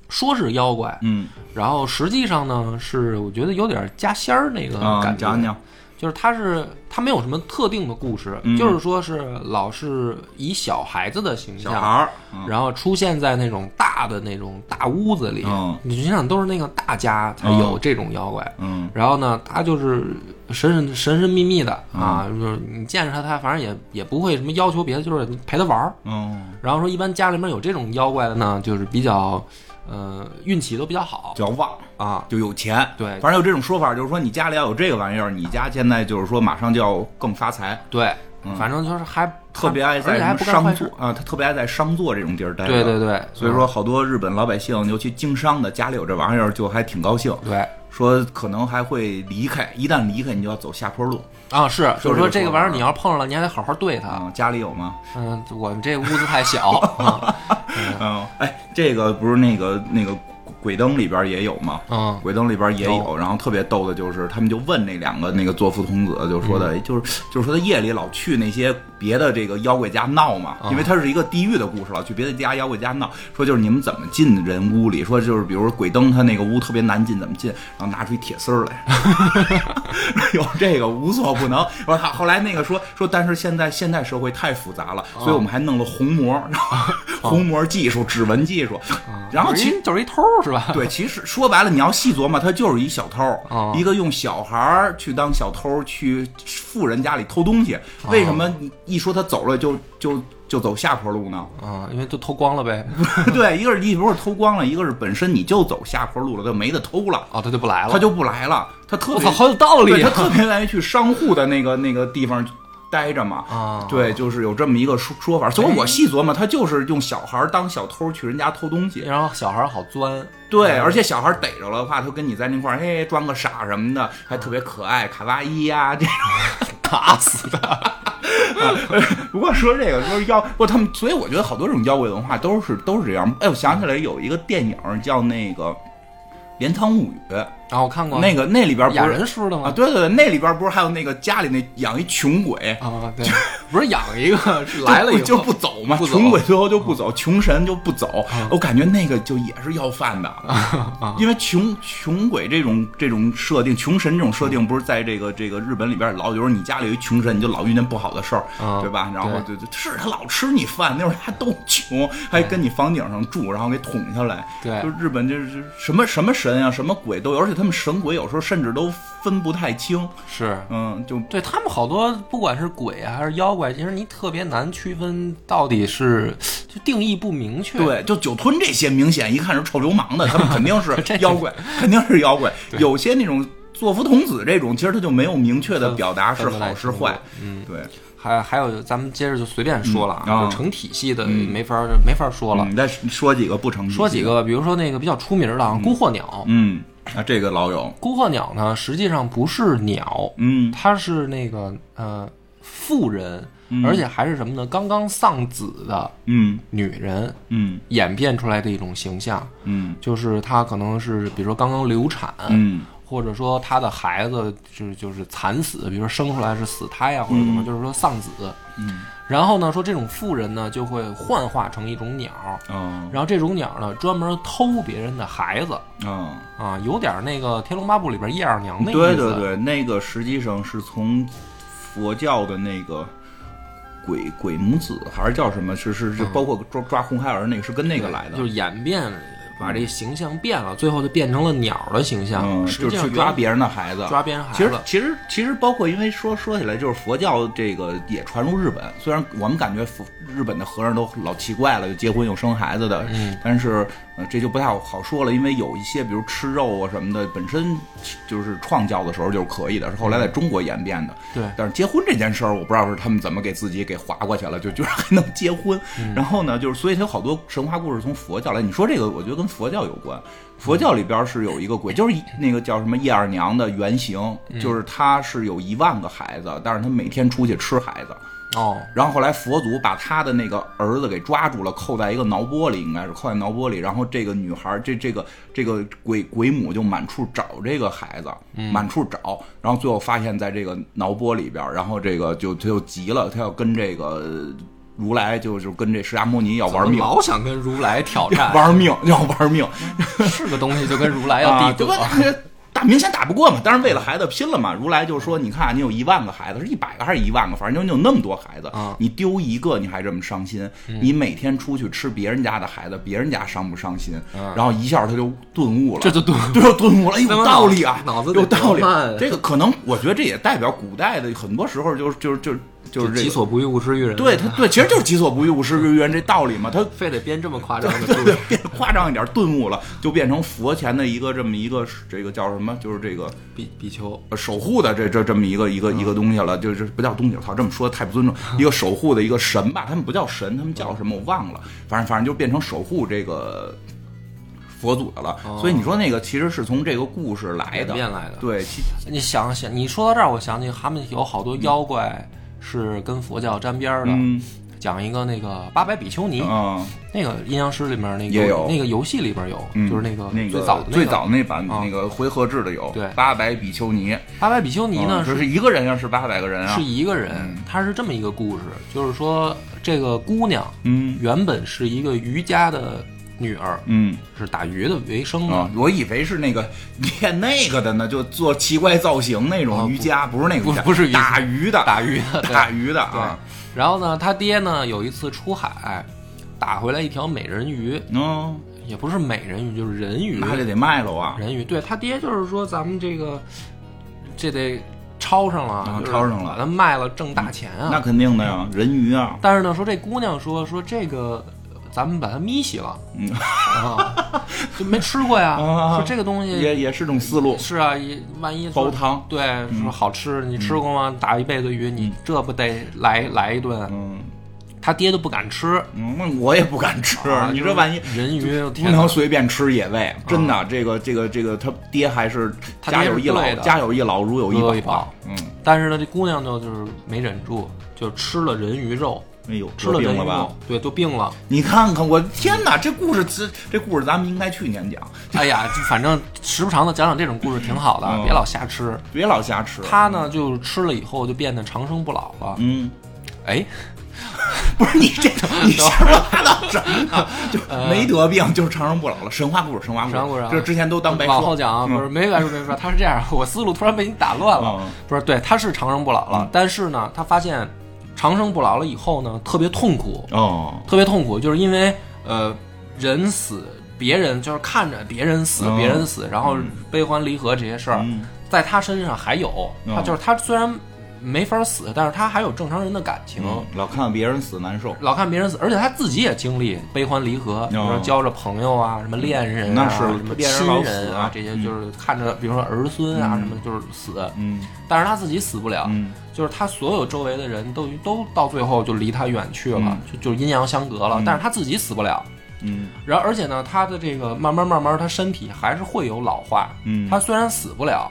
说是妖怪，嗯。然后实际上呢是我觉得有点加仙儿那个啊，感觉，讲讲，就是他是他没有什么特定的故事，嗯就是说是老是以小孩子的形象，小孩儿，嗯然后出现在那种大的那种大屋子里，嗯你想想都是那个大家才有这种妖怪。嗯然后呢，他就是神神神神秘秘的嗯啊，就是你见着他，他反正也也不会什么要求别的，就是陪他玩儿。嗯，然后说，一般家里面有这种妖怪的呢，就是比较呃运气都比较好叫旺。啊。就有钱，对反正有这种说法，就是说你家里要有这个玩意儿，你家现在就是说马上就要更发财，对，嗯反正就是还特别爱在。商座啊，他特别爱在商座这种地儿待着。对对对，所以说好多日本老百姓，尤其经商的，家里有这玩意儿就还挺高兴，对说可能还会离开，一旦离开你就要走下坡路。啊是，就是说这个玩意儿你要碰上了，你还得好好对它。啊，家里有吗？嗯，我们这屋子太小，啊 嗯，哎，这个不是那个那个鬼灯里边也有嘛？嗯鬼灯里边也有，然后特别逗的就是，他们就问那两个那个作福童子，就说嗯。的，就是就是说他夜里老去那些别的这个妖怪家闹嘛，啊。因为他是一个地狱的故事，老去别的家妖怪家闹，说就是你们怎么进人屋里，说就是比如说鬼灯他那个屋特别难进，怎么进，然后拿出一铁丝儿来，有这个无所不能。说他后来那个说说，但是现在现代社会太复杂了，所以我们还弄了虹膜，虹膜技术、指纹技术，然后其实就是一偷是吧？对，其实说白了，你要细琢磨，他就是一小偷，哦一个用小孩儿去当小偷，去富人家里偷东西。为什么一说他走了就就就走下坡路呢？啊，因为都偷光了呗，对，一个是一不是偷光了，一个是本身你就走下坡路了，就没得偷了，哦，他就不来了，他就不来了。他特别，好有道理啊！他特别愿意去商户的那个那个地方待着嘛。啊，对，就是有这么一个说说法，所以我细琢磨，他就是用小孩儿当小偷去人家偷东西。然后小孩好钻，对，而且小孩逮着了的话，他跟你在那块儿，嘿，装个傻什么的，还特别可爱，卡哇伊呀、这种。打死他。不过说这个，说妖，不，他们，所以我觉得好多这种妖怪文化都是都是这样。哎，我想起来有一个电影叫那个《镰仓物语》，然后我看过。那个那里边不雅人说的吗？对对对，那里边不是还有那个家里那养一穷鬼，啊，对，不是养一个，是 来了以后就不走嘛，穷鬼最后就不走，穷神就不走。我感觉那个就也是要饭的，因为穷穷鬼这种这种设定，穷神这种设定不是在这个这个日本里边老就是你家里有一穷神，你就老遇见不好的事儿，嗯对吧？然后对就就是他老吃你饭，那会儿他都穷，还跟你房顶上住，然后给捅下来。对。就日本就是什么什么神啊，什么鬼都有，而且他们神鬼有时候甚至都分不太清。是。嗯，就对他们好多，不管是鬼啊还是妖怪，其实你特别难区分到底是就定义不明确。对，就酒吞这些明显一看是臭流氓的，他们 肯定是妖怪，肯定是妖怪。有些那种作福童子这种，其实他就没有明确的表达是好是坏。嗯，对，还还有，咱们接着就随便说了嗯啊就成体系的嗯没法没法说了。你再说几个不成体系说几，个，比如说那个比较出名的啊，孤鹤鸟。嗯，啊，这个老有，孤鹤鸟呢，实际上不是鸟，嗯。它是那个呃妇人，嗯。而且还是什么呢？刚刚丧子的嗯。女人嗯。演变出来的一种形象，嗯。就是她可能是比如说刚刚流产，嗯或者说他的孩子就是就是惨死，比如说生出来是死胎啊，或者怎么，就是说丧子。嗯然后呢，说这种妇人呢就会幻化成一种鸟，嗯然后这种鸟呢专门偷别人的孩子嗯，啊，有点那个《天龙八部》里边叶二娘那意思。对对对，那个实际上是从佛教的那个。鬼鬼母子还是叫什么？是是是，包括抓抓红孩儿那个是跟那个来的，就是演变，把这形象变了，最后就变成了鸟的形象。嗯，就是去抓别人的孩子，抓别人孩子其实。其实其实包括，因为说说起来，就是佛教这个也传入日本。虽然我们感觉佛日本的和尚都老奇怪了，就结婚又生孩子的，嗯，但是呃这就不太好好说了，因为有一些比如吃肉啊什么的，本身就是创教的时候就是可以的，是后来在中国演变的。对，但是结婚这件事儿，我不知道是他们怎么给自己给划过去了，就居然还能结婚。嗯然后呢，就是所以它有好多神话故事从佛教来。你说这个，我觉得跟佛教有关。佛教里边是有一个鬼，就是那个叫什么叶二娘的原型，嗯就是她是有一万个孩子，但是她每天出去吃孩子。哦，然后后来佛祖把他的那个儿子给抓住了，扣在一个脑玻璃，应该是扣在脑玻璃。然后这个女孩，这这个这个鬼鬼母就满处找这个孩子，满处找，然后最后发现在这个脑波里边，然后这个就他就急了，他要跟这个如来就就跟这释迦牟尼要玩命，老想跟如来挑战，玩命 要玩命，是个东西就跟如来要啊，地格。对？打明显打不过嘛，但是为了孩子拼了嘛。如来就说：“你看，你有一万个孩子，是一百个还是一万个？反正就你有那么多孩子，啊你丢一个你还这么伤心，你每天出去吃别人家的孩子，别人家伤不伤心？然后一下他就顿悟了，这就顿这就顿悟了，哎，有道理啊，脑子有道理。这个可能我觉得这也代表古代的很多时候就是就是就是就是这个。己所不欲，勿施于人。对他，对，其实就是己所不欲，勿施于人这道理嘛。他非得编这么夸张的。对对，变夸张一点，顿悟了，就变成佛前的一个这么一个这个叫什么？就是这个比比丘，呃守护的这这这么一个一个一个东西了，就是不叫东西，我操，这么说太不尊重。一个守护的一个神吧，他们不叫神，他们叫什么我忘了，反正反正就变成守护这个佛祖的了。所以你说那个其实是从这个故事来的，演变来的对，其你想想，你说到这儿，我想起他们有好多妖怪是跟佛教沾边儿的。嗯。讲一个那个八百比丘尼，啊，那个阴阳师里面那个有。那个游戏里边有，嗯就是那个那个最早的那个最早那版啊。那个回合制的有，对。八百比丘尼，八百比丘尼呢是一个人要，是八百个人啊。是，一个人，他是这么一个故事，就是说这个姑娘嗯。原本是一个瑜伽的女儿，嗯。是打鱼的为生的。啊，我以为是那个练那个的呢，就做奇怪造型那啊种瑜伽，不是那个瑜伽，不不是瑜伽打鱼的，打鱼的对打鱼的对啊，，然后呢，他爹呢有一次出海，打回来一条美人鱼，嗯，也不是美人鱼，就是人鱼。那就得卖了啊，人鱼，对他爹就是说咱们这个这得抄上了，啊就是抄上了把它卖了挣大钱啊。那肯定的呀，人鱼啊，但是呢，说这姑娘说说这个。咱们把它咪洗了，嗯啊，就没吃过呀。啊说这个东西也也是种思路，是啊，也万一煲汤，对，说好吃，你吃过吗？打一辈子鱼，你这不得来来一顿？嗯他爹都不敢吃，嗯，那我也不敢吃啊，你这万一。人鱼不能随便吃野味，真的，这个这个这个，他爹还是家有一老，的家有一老，如有一宝一宝，嗯，但是呢，这姑娘就就是没忍住，就吃了人鱼肉，哎呦，吃了得病了吧对，都病了。你看看，我天哪，这故事这这故事咱们应该去年讲，哎呀，就反正时不常的讲讲这种故事挺好的，嗯别老瞎吃。别老瞎吃。他呢，就吃了以后就变得长生不老了。嗯，哎，不是你这 你瞎八道什么呢？就没得病，就是长生不老了。神话故事，神话故事，神话故事啊这之前都当白说。往后讲啊，嗯不是没白说没说，他是这样，我思路突然被你打乱了。嗯不是，对，他是长生不老了，嗯但是呢，他发现长生不老了以后呢，特别痛苦，哦，特别痛苦，就是因为呃，人死，别人就是看着别人死，嗯别人死，然后悲欢离合这些事儿，嗯。在他身上还有，嗯他就是他虽然没法死，但是他还有正常人的感情。嗯，老看别人死难受。老看别人死，而且他自己也经历悲欢离合，比如说交着朋友啊，什么恋人啊，什么亲恋人老死人啊这些就是看着，比如说儿孙啊，嗯什么就是死，嗯。但是他自己死不了，嗯。就是他所有周围的人都都到最后就离他远去了，嗯。就就阴阳相隔了，嗯。但是他自己死不了。嗯。然后而且呢，他的这个慢慢慢慢，他身体还是会有老化。嗯，他虽然死不了，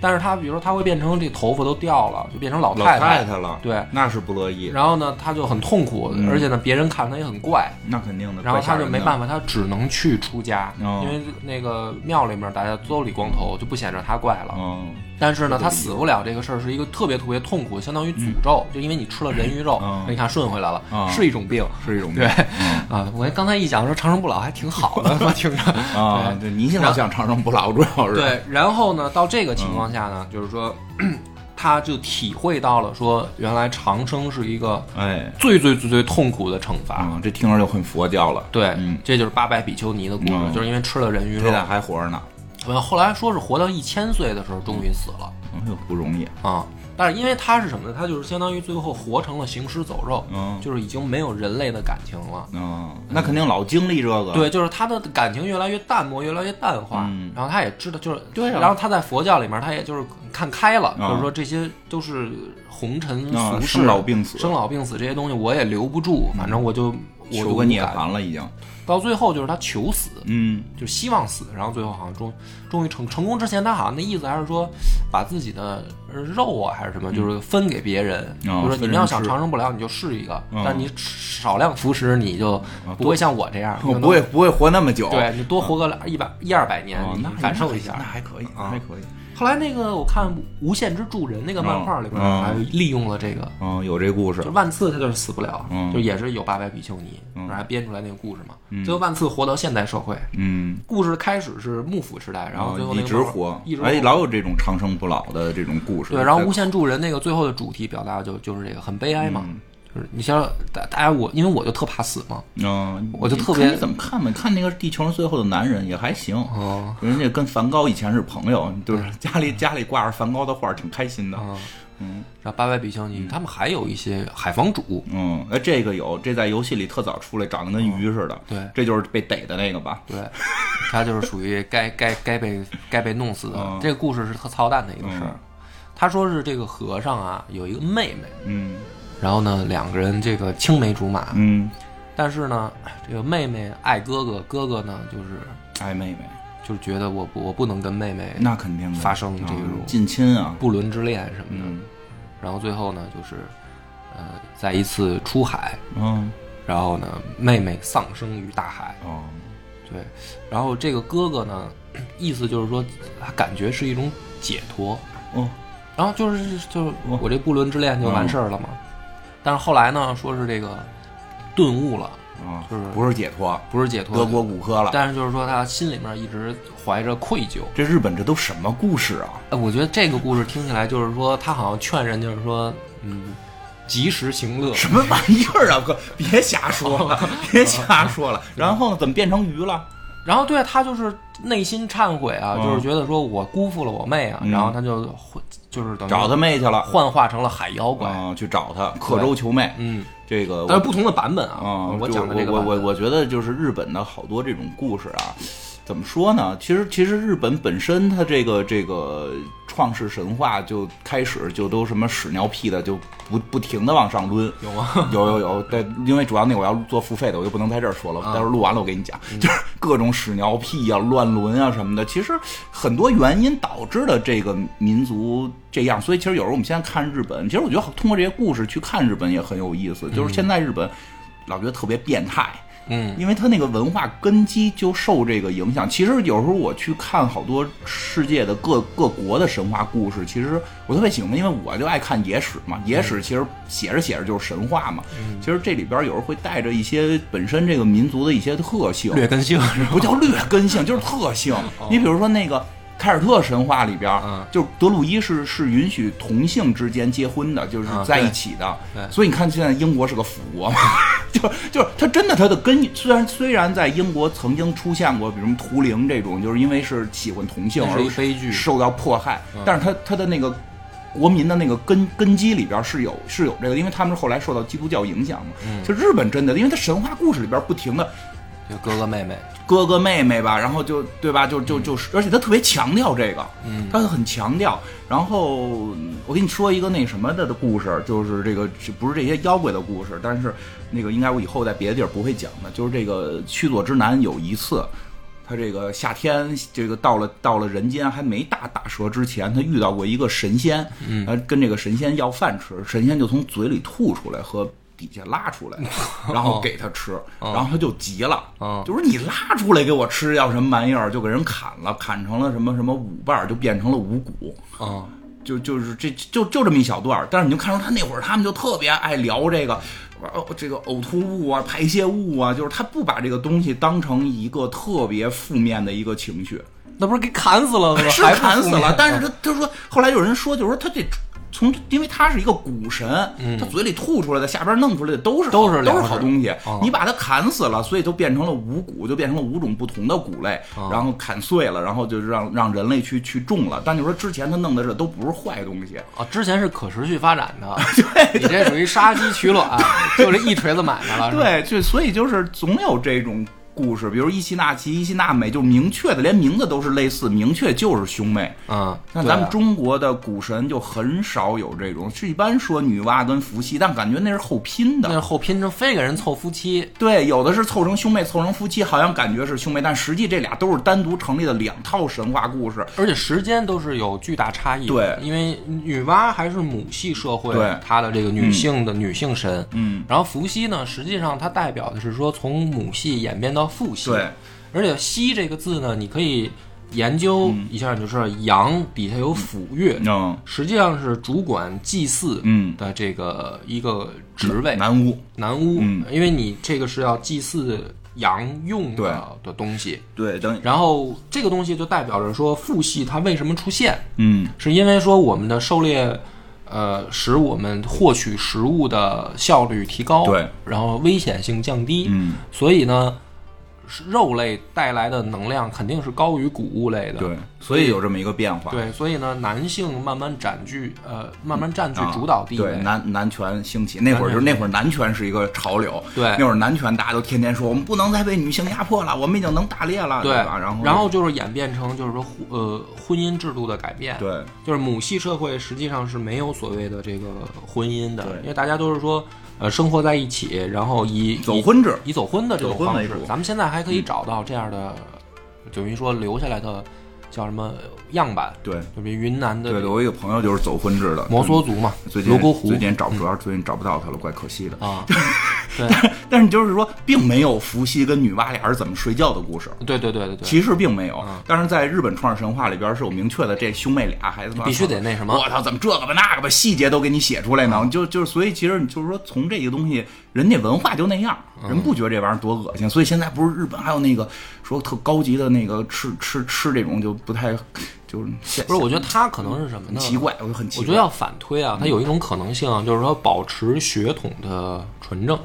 但是他比如说他会变成这头发都掉了，就变成老老太太太了，对，那是不乐意，然后呢，他就很痛苦，嗯。而且呢，别人看他也很怪，那肯定的。然后他就没办法，法，他只能去出家，哦。因为那个庙里面大家都理光头，就不显着他怪了。嗯但是呢，他死不了这个事儿是一个特别特别痛苦，相当于诅咒，就因为你吃了人鱼肉，嗯。你看顺回来了，嗯。是一种病。是一种病。对嗯。啊，我刚才一讲说长生不老还挺好的，我听着。啊，对，你老想长生不老，主要是。对，然后呢，到这个情况下呢，就是说，他就体会到了说，原来长生是一个哎，最最最最痛苦的惩罚。啊，这听着就很佛教了。对，嗯。这就是八百比丘尼的故事，嗯。就是因为吃了人鱼肉。这。俩还活着呢，呃后来说是活到一千岁的时候，终于死了哎呦，不容易。啊。但是因为他是什么呢？他就是相当于最后活成了行尸走肉，嗯就是已经没有人类的感情了。嗯，那肯定老经历这个。对，就是他的感情越来越淡漠，越来越淡化。嗯然后他也知道，就是对啊然后他在佛教里面，他也就是看开了，啊就是说这些都是红尘啊，俗世、生老病死，生老病死这些东西，我也留不住，反正我就我就求个涅槃了已经。到最后就是他求死，嗯就希望死，然后最后好像终终于成成功之前，他好像那意思还是说把自己的肉啊还是什么，就是分给别人，哦就是你们要想长生不老，你就试一个，嗯但你少量服食，你就不会像我这样，不会不会活那么久。对你多活个一百一二百年，感受一下那。还可以，啊还可以。后来那个我看《无限之助人》那个漫画里边嗯还利用了这个，嗯，有这故事。就。万次他就是死不了，嗯。就也是有八百比丘尼，嗯。然后还编出来那个故事嘛。最后万次活到现代社会，嗯，故事开始是幕府时代，然后最后那一直活。一直，哎，老有这种长生不老的这种故事。对，然后无限助人那个最后的主题表达就就是这个很悲哀嘛，嗯就是你像大大家我因为我就特怕死嘛，嗯，我就特别怎么看吧？看那个《地球上最后的男人》也还行，哦人家跟梵高以前是朋友，就是家里家里挂着梵高的画，挺开心的。啊，嗯然后八百比丘尼他们还有一些海房主，嗯，哎，这个有，这在游戏里特早出来，长得跟鱼似的。对这就是被逮的那个吧？对，他就是属于该该该被该被弄死的。嗯这个故事是特操蛋的一个事儿嗯。他说是这个和尚啊有一个妹妹，嗯然后呢两个人这个青梅竹马，嗯，但是呢这个妹妹爱哥哥，哥哥呢就是爱妹妹，就是觉得我不我不能跟妹妹那肯定的。发生这种啊近亲啊。不伦之恋什么的。嗯。然后最后呢就是呃在一次出海，嗯。然后呢妹妹丧生于大海。哦。对，然后这个哥哥呢，意思就是说，他感觉是一种解脱，哦。然后就是就我这不伦之恋就完事儿了嘛。但是后来呢，说是这个顿悟了，啊，就是不是解脱，不是解脱，德国骨科了。但是就是说他心里面一直怀着愧疚。这日本这都什么故事啊？哎，我觉得这个故事听起来就是说，他好像劝人就是说，嗯，及时行乐。什么玩意儿啊？哥，别瞎说了，别瞎说了。然后呢？怎么变成鱼了？然后对他就是内心忏悔啊，嗯就是觉得说我辜负了我妹啊，嗯然后他就就是等于找他妹去了。幻化成了海妖怪。啊，去找他，刻舟求妹。嗯，这个但是不同的版本啊，啊，我就讲的这个版本我我我觉得就是日本的好多这种故事啊，怎么说呢？其实其实日本本身它这个这个创世神话就开始就都什么屎尿屁的，就不不停的往上抡。有吗？有有有，但，因为主要那我要做付费的，我就不能在这儿说了。啊待会儿录完了我给你讲，就是各种屎尿屁呀、乱伦啊什么的。其实很多原因导致的这个民族这样，所以其实有时候我们现在看日本，其实我觉得通过这些故事去看日本也很有意思。就是现在日本老觉得特别变态。嗯因为它那个文化根基就受这个影响。其实有时候我去看好多世界的各各国的神话故事，其实我特别喜欢，因为我就爱看野史嘛。野史其实写着写着就是神话嘛。其实这里边有时候会带着一些本身这个民族的一些特性，劣根性是？不叫劣根性，就是特性。你比如说那个。凯尔特神话里边，嗯就是德鲁伊是是允许同性之间结婚的，就是啊在一起的。对所以你看，现在英国是个腐国嘛，就就是它真的它的根，虽然虽然在英国曾经出现过，比如图灵这种，就是因为是喜欢同性那而悲剧。受到迫害，嗯但是他他的那个国民的那个根根基里边是有是有这个，因为他们是后来受到基督教影响嘛。嗯就日本真的，因为它神话故事里边不停的就哥哥妹妹，哥哥妹妹吧，然后就对吧？就就就是，而且他特别强调这个，嗯他很强调。然后我给你说一个那什么的的故事，就是这个不是这些妖怪的故事，但是那个应该我以后在别的地儿不会讲的，就是这个须佐之男有一次。他这个夏天这个到了到了人间还没大打蛇之前，他遇到过一个神仙，嗯，跟这个神仙要饭吃，神仙就从嘴里吐出来和底下拉出来，然后给他吃，然后他就急了，就说你拉出来给我吃要什么玩意儿，就给人砍了，砍成了什么什么五瓣，就变成了五谷，啊。就就是这就就这么一小段但是你就看出他那会儿他们就特别爱聊这个，哦这个呕吐物啊排泄物啊，就是他不把这个东西当成一个特别负面的一个情绪，那不是给砍死了吗？是砍死了，但是他他说后来有人说就是说他这。从，因为他是一个古神，他嘴里吐出来的，下边弄出来的都是都是都是好东西。你把它砍死了，所以就变成了五谷，就变成了五种不同的谷类，然后砍碎了，然后就是让让人类去去种了。但就说之前他弄的这都不是坏东西啊，之前是可持续发展的。对，你这属于杀鸡取卵，就这一锤子买卖了。对，就所以就是总有这种。故事，比如伊西纳奇、伊西纳美，就明确的，连名字都是类似，明确就是兄妹。嗯，那咱们中国的古神就很少有这种，是一般说女娲跟伏羲，但感觉那是后拼的，那是后拼成非给人凑夫妻。对，有的是凑成兄妹，凑成夫妻，好像感觉是兄妹，但实际这俩都是单独成立的两套神话故事，而且时间都是有巨大差异。对，因为女娲还是母系社会，对她的这个女性的女性神。嗯，然后伏羲呢，实际上它代表的是说从母系演变到父系。对。而且“西”这个字呢，你可以研究一下，就是阳底下有辅乐，嗯，实际上是主管祭祀的这个一个职位，南巫，南巫，因为你这个是要祭祀阳用的的东西，对，等。然后这个东西就代表着说父系它为什么出现？嗯，是因为说我们的狩猎，呃，使我们获取食物的效率提高，对，然后危险性降低，嗯，所以呢。肉类带来的能量肯定是高于谷物类的，对，所以有这么一个变化。对，所以呢，男性慢慢占据，呃，慢慢占据主导地位。对，男男权兴起，那会儿就是那会儿男权是一个潮流。对，那会儿男权大家都天天说，我们不能再被女性压迫了，我们已经能打猎了，对吧？然后，然后就是演变成就是说，呃，婚姻制度的改变。对，就是母系社会实际上是没有所谓的这个婚姻的，因为大家都是说。呃，生活在一起，然后以走婚制，以走婚的这种方式，咱们现在还可以找到这样的，等于说留下来的。叫什么样板？对，就比云南的。对，我一个朋友就是走婚制的摩梭族嘛。最近最近找主要最近找不到他了，怪可惜的啊。对，但是就是说，并没有伏羲跟女娲俩人怎么睡觉的故事。对对对对对。其实并没有，但是在日本创世神话里边是有明确的，这兄妹俩孩子必须得那什么。我操，怎么这个吧那个吧，细节都给你写出来呢？就就是，所以其实你就是说，从这个东西，人家文化就那样，人不觉得这玩意儿多恶心。所以现在不是日本还有那个说特高级的那个吃吃吃这种就不太。就是不是？我觉得他可能是什么呢？奇怪，我就很奇怪。我觉得要反推啊，他有一种可能性，就是说保持血统的纯正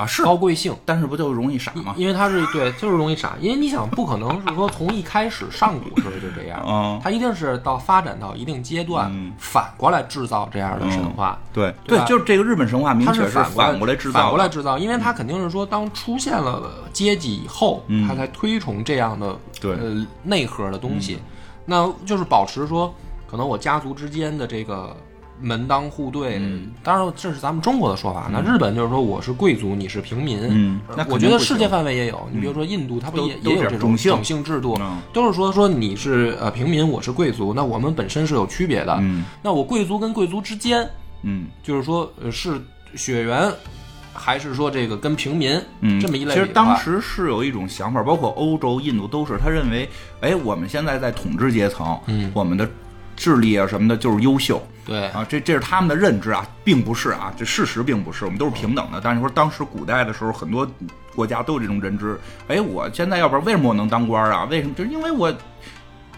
啊，是高贵性，但是不就容易傻吗？因为他是对，就是容易傻。因为你想，不可能是说从一开始上古时候就这样，嗯，他一定是到发展到一定阶段，反过来制造这样的神话。对对，就是这个日本神话，明确是反过来制造，反过来制造，因为他肯定是说，当出现了阶级以后，他才推崇这样的对呃内核的东西。那就是保持说，可能我家族之间的这个门当户对，当然这是咱们中国的说法。那日本就是说，我是贵族，你是平民。嗯，那我觉得世界范围也有。你比如说印度，它不也也有这种种姓制度？都是说说你是呃平民，我是贵族，那我们本身是有区别的。嗯，那我贵族跟贵族之间，嗯，就是说是血缘。还是说这个跟平民，嗯，这么一类。其实当时是有一种想法，包括欧洲、印度都是，他认为，哎，我们现在在统治阶层，嗯，我们的智力啊什么的就是优秀，对啊，这这是他们的认知啊，并不是啊，这事实并不是，我们都是平等的。但是说当时古代的时候，很多国家都有这种认知，哎，我现在要不然为什么我能当官啊？为什么？就是因为我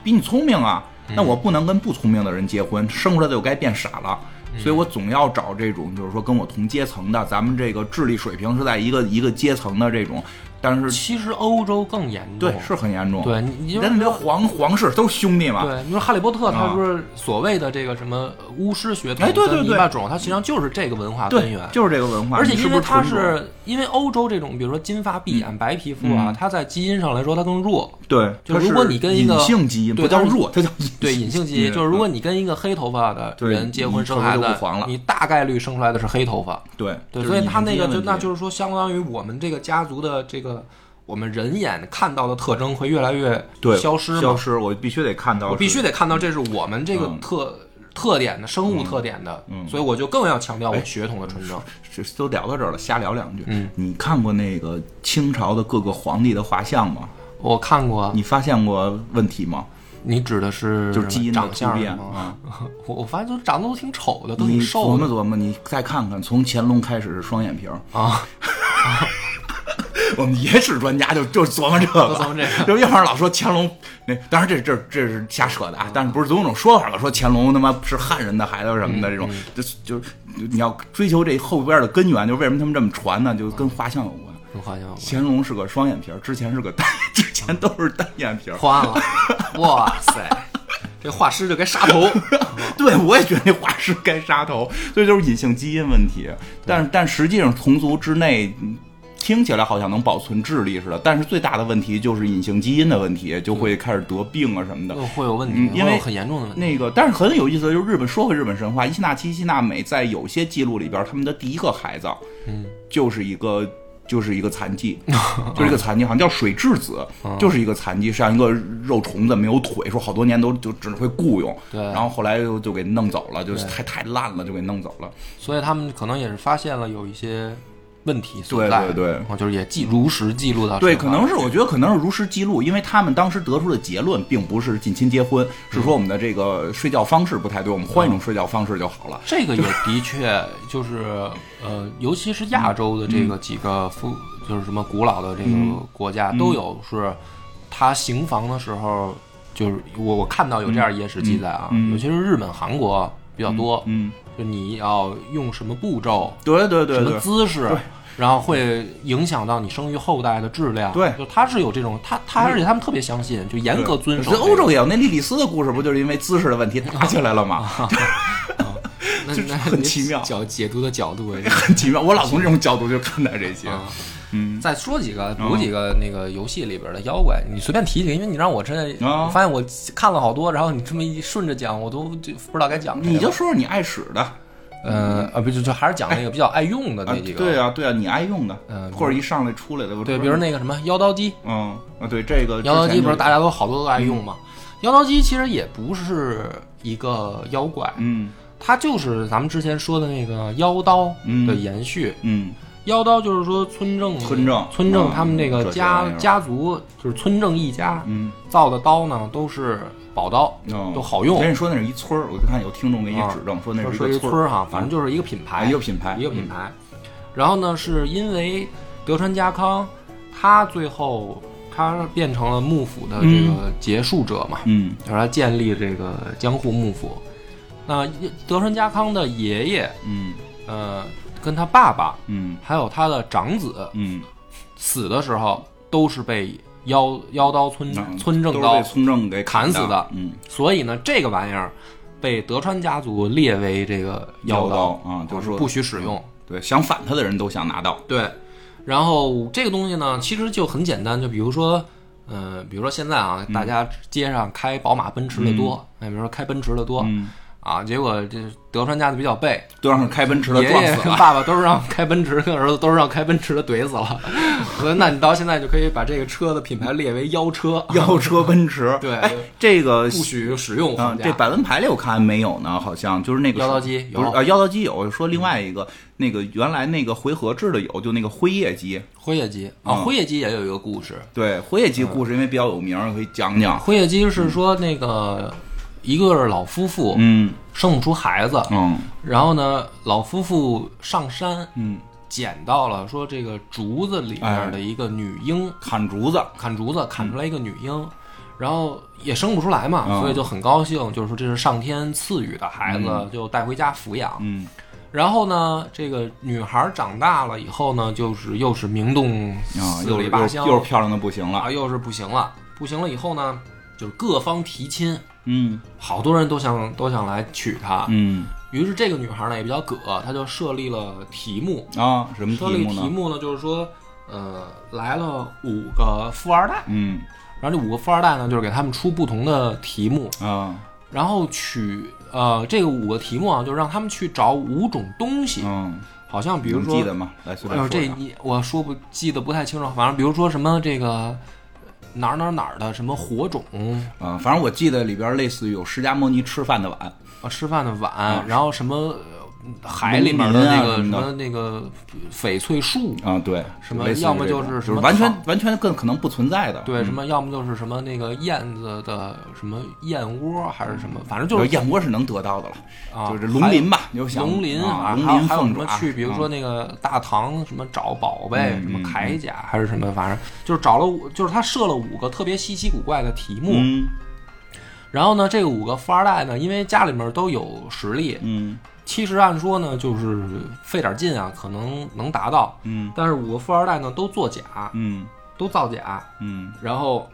比你聪明啊，那我不能跟不聪明的人结婚，生出来的就该变傻了。所以我总要找这种，就是说跟我同阶层的，咱们这个智力水平是在一个一个阶层的这种。但是其实欧洲更严重，对，是很严重。对，你人家皇皇室都是兄弟嘛。对，你说哈利波特，他不是所谓的这个什么巫师血统，哎，对对对，种，他实际上就是这个文化根源，就是这个文化。而且因为他是因为欧洲这种，比如说金发碧眼、白皮肤啊，他在基因上来说他更弱。对，就如果你跟一个隐性基因，不叫弱，它叫对隐性基因。就是如果你跟一个黑头发的人结婚生孩子，你大概率生出来的是黑头发。对对，所以他那个就那就是说，相当于我们这个家族的这个。我们人眼看到的特征会越来越对消失嘛。消失，我必须得看到，我必须得看到这是我们这个嗯特、特点的生物特点的，嗯所以我就更要强调我血统的纯正。这都聊到这儿了，瞎聊两句。嗯，你看过那个清朝的各个皇帝的画像吗？我看过，你发现过问题吗？你指的是就是基因的突变吗？啊！我 我发现都长得都挺丑的，都挺瘦的琢磨琢磨，你再看看，从乾隆开始是双眼皮儿，啊，我们野史专家就就琢磨这个，琢磨这个。就要不然老说乾隆那，当然这这这是瞎扯的啊，但是不是总有种说法了，说乾隆他妈是汉人的孩子什么的这种，就就是你要追求这后边的根源，就为什么他们这么传呢？就跟画像有关。我好像乾隆是个双眼皮儿，之前是个单，之前都是单眼皮儿。换了，哇塞，这画师就该杀头。对，我也觉得那画师该杀头，所以就是隐性基因问题。但是但实际上同族之内。嗯听起来好像能保存智力似的，但是最大的问题就是隐性基因的问题，就会开始得病啊什么的。会有问题，嗯因为很严重的问题。那个，但是很有意思的就是日本说回日本神话，伊西纳奇、伊西纳美在有些记录里边，他们的第一个孩子，嗯，就是一个就是一个残疾，就是一个残疾，好像叫水质子，就是一个残疾，像一个肉虫子，没有腿，说好多年都就只会雇佣，对然后后来就就给弄走了，就是太太烂了，就给弄走了。所以他们可能也是发现了有一些问题所在，对对对。哦，就是也记如实记录到对，可能是我觉得可能是如实记录，因为他们当时得出的结论并不是近亲结婚，是说我们的这个睡觉方式不太对，我们换一种睡觉方式就好了。这个也的确就是呃，尤其是亚洲的这个几个夫，就是什么古老的这个国家、都有是，他行房的时候，就是我我看到有这样野史记载啊，嗯嗯。尤其是日本、韩国比较多，嗯，就你要用什么步骤、对对对什么。姿势对。然后会影响到你生育后代的质量，对就他是有这种，他他而且他们特别相信，就严格遵守。欧洲也有，那莉莉丝的故事不就是因为姿势的问题打起来了吗？就是那那很奇妙角解读的角度也 很奇妙，我老从这种角度就看待这些。啊。嗯，再说几个，补几个那个游戏里边的妖怪，你随便提几个，因为你让我真的，发现我看了好多，然后你这么一顺着讲，我都就不知道该讲。你就说说你爱使的，嗯啊，不就就还是讲那个比较爱用的啊那几个，对啊对啊，你爱用的，嗯或者一上来出来的，对，比如那个什么妖刀姬，嗯啊，对这个妖刀姬不是大家家都好多都爱用吗？妖刀姬其实也不是一个妖怪，嗯它就是咱们之前说的那个妖刀嗯的延续。嗯妖刀就是说村正村正村正嗯他们那个家家族就是村正一家嗯。造的刀呢，都是宝刀，嗯都好用。我跟你说那是一村儿，我就看有听众给你指正说那是一个村村儿。哈，反正就是一个品啊牌，一个品牌。一个品牌。然后呢，是因为德川家康他最后他变成了幕府的这个结束者嘛，嗯。就是他建立这个江户幕府。那德川家康的爷爷，嗯。呃，跟他爸爸嗯。还有他的长子嗯，死的时候，都是被妖妖刀村嗯村正刀村正给砍死的。嗯，所以呢，这个玩意儿被德川家族列为这个妖刀啊，就是说不许使用。对想反他的人都想拿到，对，然后这个东西呢，其实就很简单，就比如说，呃，比如说现在啊，大家街上开宝马、奔驰的多，哎，比如说开奔驰的多、嗯，啊，结果这德川家的比较背，都让开奔驰的爷爷撞死了，跟爸爸都是让开奔驰，跟儿子都是让开奔驰的怼死了。那你到现在就可以把这个车的品牌列为妖车，妖车奔驰，对哎，这个不许使用啊。这百闻牌里我看没有呢，好像就是那个妖刀机有啊，妖刀机有说另外一个那个原来那个回合制的有，就那个辉夜机，辉夜机啊，嗯辉夜机也有一个故事。对，辉夜机故事因为比较有名，可以讲讲。辉夜机是说那个一个是老夫妇嗯。生不出孩子，嗯。然后呢，老夫妇上山嗯，捡到了说这个竹子里面的一个女婴，砍竹子，砍竹子砍出来一个女婴，然后也生不出来嘛，嗯。所以就很高兴，就是说这是上天赐予的孩子，嗯。就带回家抚养。嗯。然后呢，这个女孩长大了以后呢，就是又是名动啊，四里八乡，又是漂亮的不行了，啊，又是不行了，不行了以后呢，就是各方提亲，嗯。好多人都想都想来娶她。嗯。于是这个女孩呢也比较葛，她就设立了题目，啊，什么设立题目呢？题目呢就是说，呃，来了五个富二代，嗯。然后这五个富二代呢就是给他们出不同的题目，啊。然后取呃这个五个题目啊，就让他们去找五种东西，嗯。好像比如说能记得吗？来随哎。这你我说不记得不太清楚，反正比如说什么这个哪儿哪儿哪儿的什么火种啊，反正我记得里边类似于有释迦牟尼吃饭的碗，啊，吃饭的碗，然后什么呃海里面的那个什什么那个翡翠树，啊，对，什么要么就是什么完全完全更可能不存在的，对，什么要么就是什么那个燕子的什么燕窝，还是什么，反正就就是是燕窝是能得到的了，啊，就是龙鳞吧，龙鳞啊，龙鳞还有什么去，比如说嗯那个大唐什么找宝贝，什么铠甲还是什么，反正就是找了五，就是他设了五个特别稀奇古怪的题目，嗯。然后呢，这个五个富二代呢，因为家里面都有实力，嗯其实按说呢，就是费点劲啊，可能能达到，嗯。但是五个富二代呢都作假，嗯。都造假，嗯。然后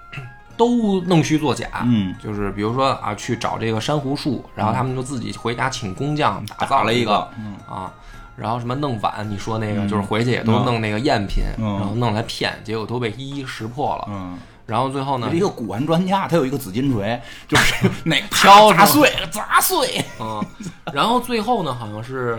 都弄虚作假，嗯，就是比如说啊，去找这个珊瑚树，然后他们就自己回家请工匠打造了一一个嗯。啊，然后什么弄碗，你说那个、嗯。就是回去也都嗯。弄那个赝品，嗯。然后弄来骗，结果都被一一识破了。嗯。然后最后呢一，个古玩专家，他有一个紫金锤，就是哪个挑砸碎了砸碎。嗯，然后最后呢，好像是，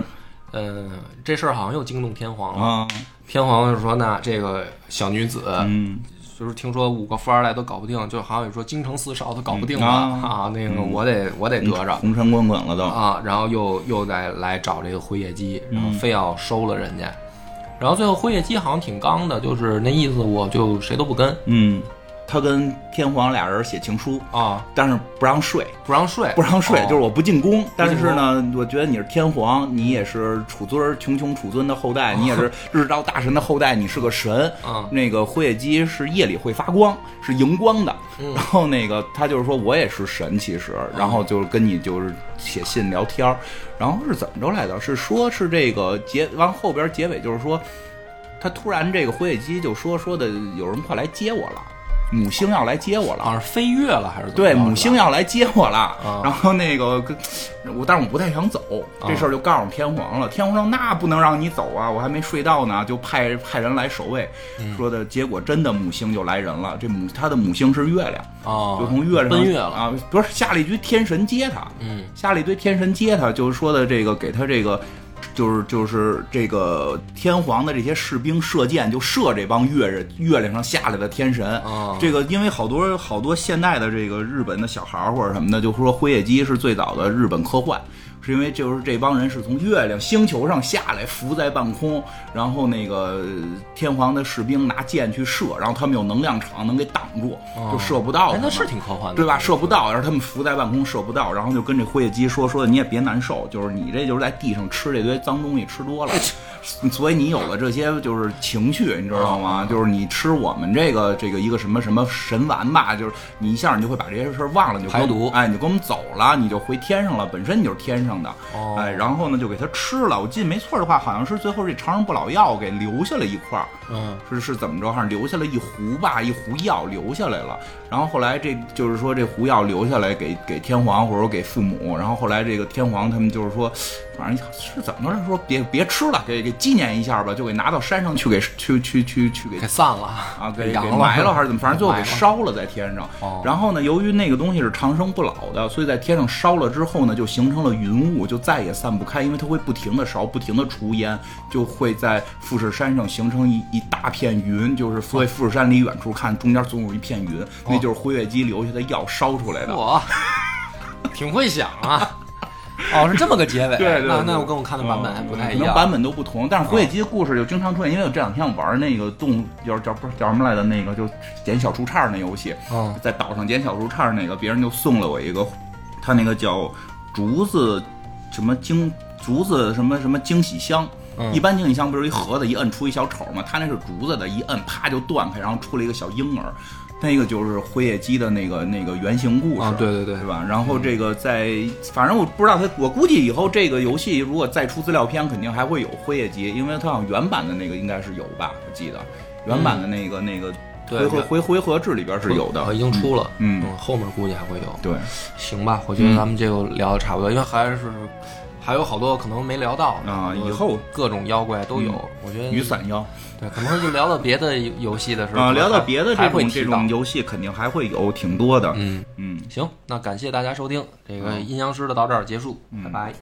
呃，这事儿好像又惊动天皇了。啊，天皇就说：“那这个小女子，嗯。就是听说五个富二代都搞不定，就好像有说京城四少都搞不定了、嗯。啊，那个我得我得得着。红尘滚滚了都。啊，然后又又再来找这个辉夜姬，然嗯。后非要收了人家，然后最后辉夜姬好像挺刚的，就是那意思，我就谁都不跟。嗯，他跟天皇俩人写情书，啊，但是不让睡，不让睡，不让睡，哦。就是我不进宫。但是呢，我觉得你是天皇，你也是楚尊儿穷穷楚尊的后代，你也是日照大神的后代，你是个神。啊 那个辉夜姬是夜里会发光，是荧光的。嗯。然后那个他就是说我也是神，其实，然后就是跟你就是写信聊天儿。然后是怎么着来的？是说是这个结完后边结尾就是说，他突然这个辉夜姬就说说的有人快来接我了，母星要来接我了。好像是飞跃了还是？对，母星要来接我了，啊然后那个跟我，但是我不太想走，这事儿就告诉天皇了。天皇说那不能让你走啊，我还没睡到呢，就派派人来守卫，嗯说的结果真的母星就来人了。这母他的母星是月亮，啊，就从月亮上奔月了，啊，不是下了一堆天神接他，嗯下了一堆天神接他，就是说的这个给他这个。就是就是这个天皇的这些士兵射箭，就射这帮月人月亮上下来的天神。啊，这个因为好多好多现代的这个日本的小孩儿或者什么的，就说辉夜姬是最早的日本科幻，是因为就是这帮人是从月亮星球上下来，浮在半空，然后那个呃天皇的士兵拿箭去射，然后他们有能量场能给挡住，就射不到他，们。哎那是挺科幻的，对吧？射不到，然后他们浮在半空射不到，然后就跟这辉夜姬说说，你也别难受，就是你这就是在地上吃这堆脏东西吃多了，所以你有了这些就是情绪，你知道吗？就是你吃我们这个这个一个什么什么神丸吧，就是你一下你就会把这些事儿忘了，你就排毒哎，你就跟我们走了，你就回天上了，本身你就是天上的，哦哎，然后呢就给他吃了，我记得没错的话，好像是最后这长生不老药给留下了一块儿。嗯是是怎么着？好像留下了一壶吧，一壶药留下来了。然后后来这就是说这壶药留下来给给天皇或者说给父母。然后后来这个天皇他们就是说，反正是怎么着说别别吃了，给给纪念一下吧，就给拿到山上去给去去去去给给散了啊，给给埋了还是怎么？反正最后给烧了在天上。哦然后呢，由于那个东西是长生不老的，所以在天上烧了之后呢，就形成了云雾，就再也散不开，因为它会不停的烧，不停的出烟，就会在富士山上形成一一大片云，就是所以富士山离远处看，中间总有一片云，那就是辉月姬留下的药烧出来的。我挺会想啊。哦，是这么个结尾，对对对那那我跟我看的版本还不太一样。可能版本都不同。但是辉夜姬的故事就经常出现，因为我这两天我玩那个动叫叫不是叫什么来的那个，就捡小树杈那游戏，嗯在岛上捡小树杈那个，别人就送了我一个，他那个叫竹子什么惊竹子什么什么惊喜箱。嗯一般惊喜箱不是一盒子，一摁出一小丑吗？他那是竹子的，一摁啪就断开，然后出了一个小婴儿。那个就是辉夜姬的那个那个原型故事，啊对对对是吧？然后这个在，反正我不知道他，我估计以后这个游戏如果再出资料片，肯定还会有辉夜姬，因为它好像原版的那个应该是有吧，我记得原版的那个、那个对回合回回合制里边是有的，呃已经出了，嗯后面估计还会有。对，行吧，我觉得咱们这个聊的差不多，因为还是还有好多可能没聊到的啊以后各种妖怪都有。嗯我觉得雨伞妖对，可能就聊到别的游戏的时候啊，聊到别的这种这种。游戏，肯定还会有挺多的，嗯，嗯。行，那感谢大家收听，这个阴阳师的到这儿结束，拜拜。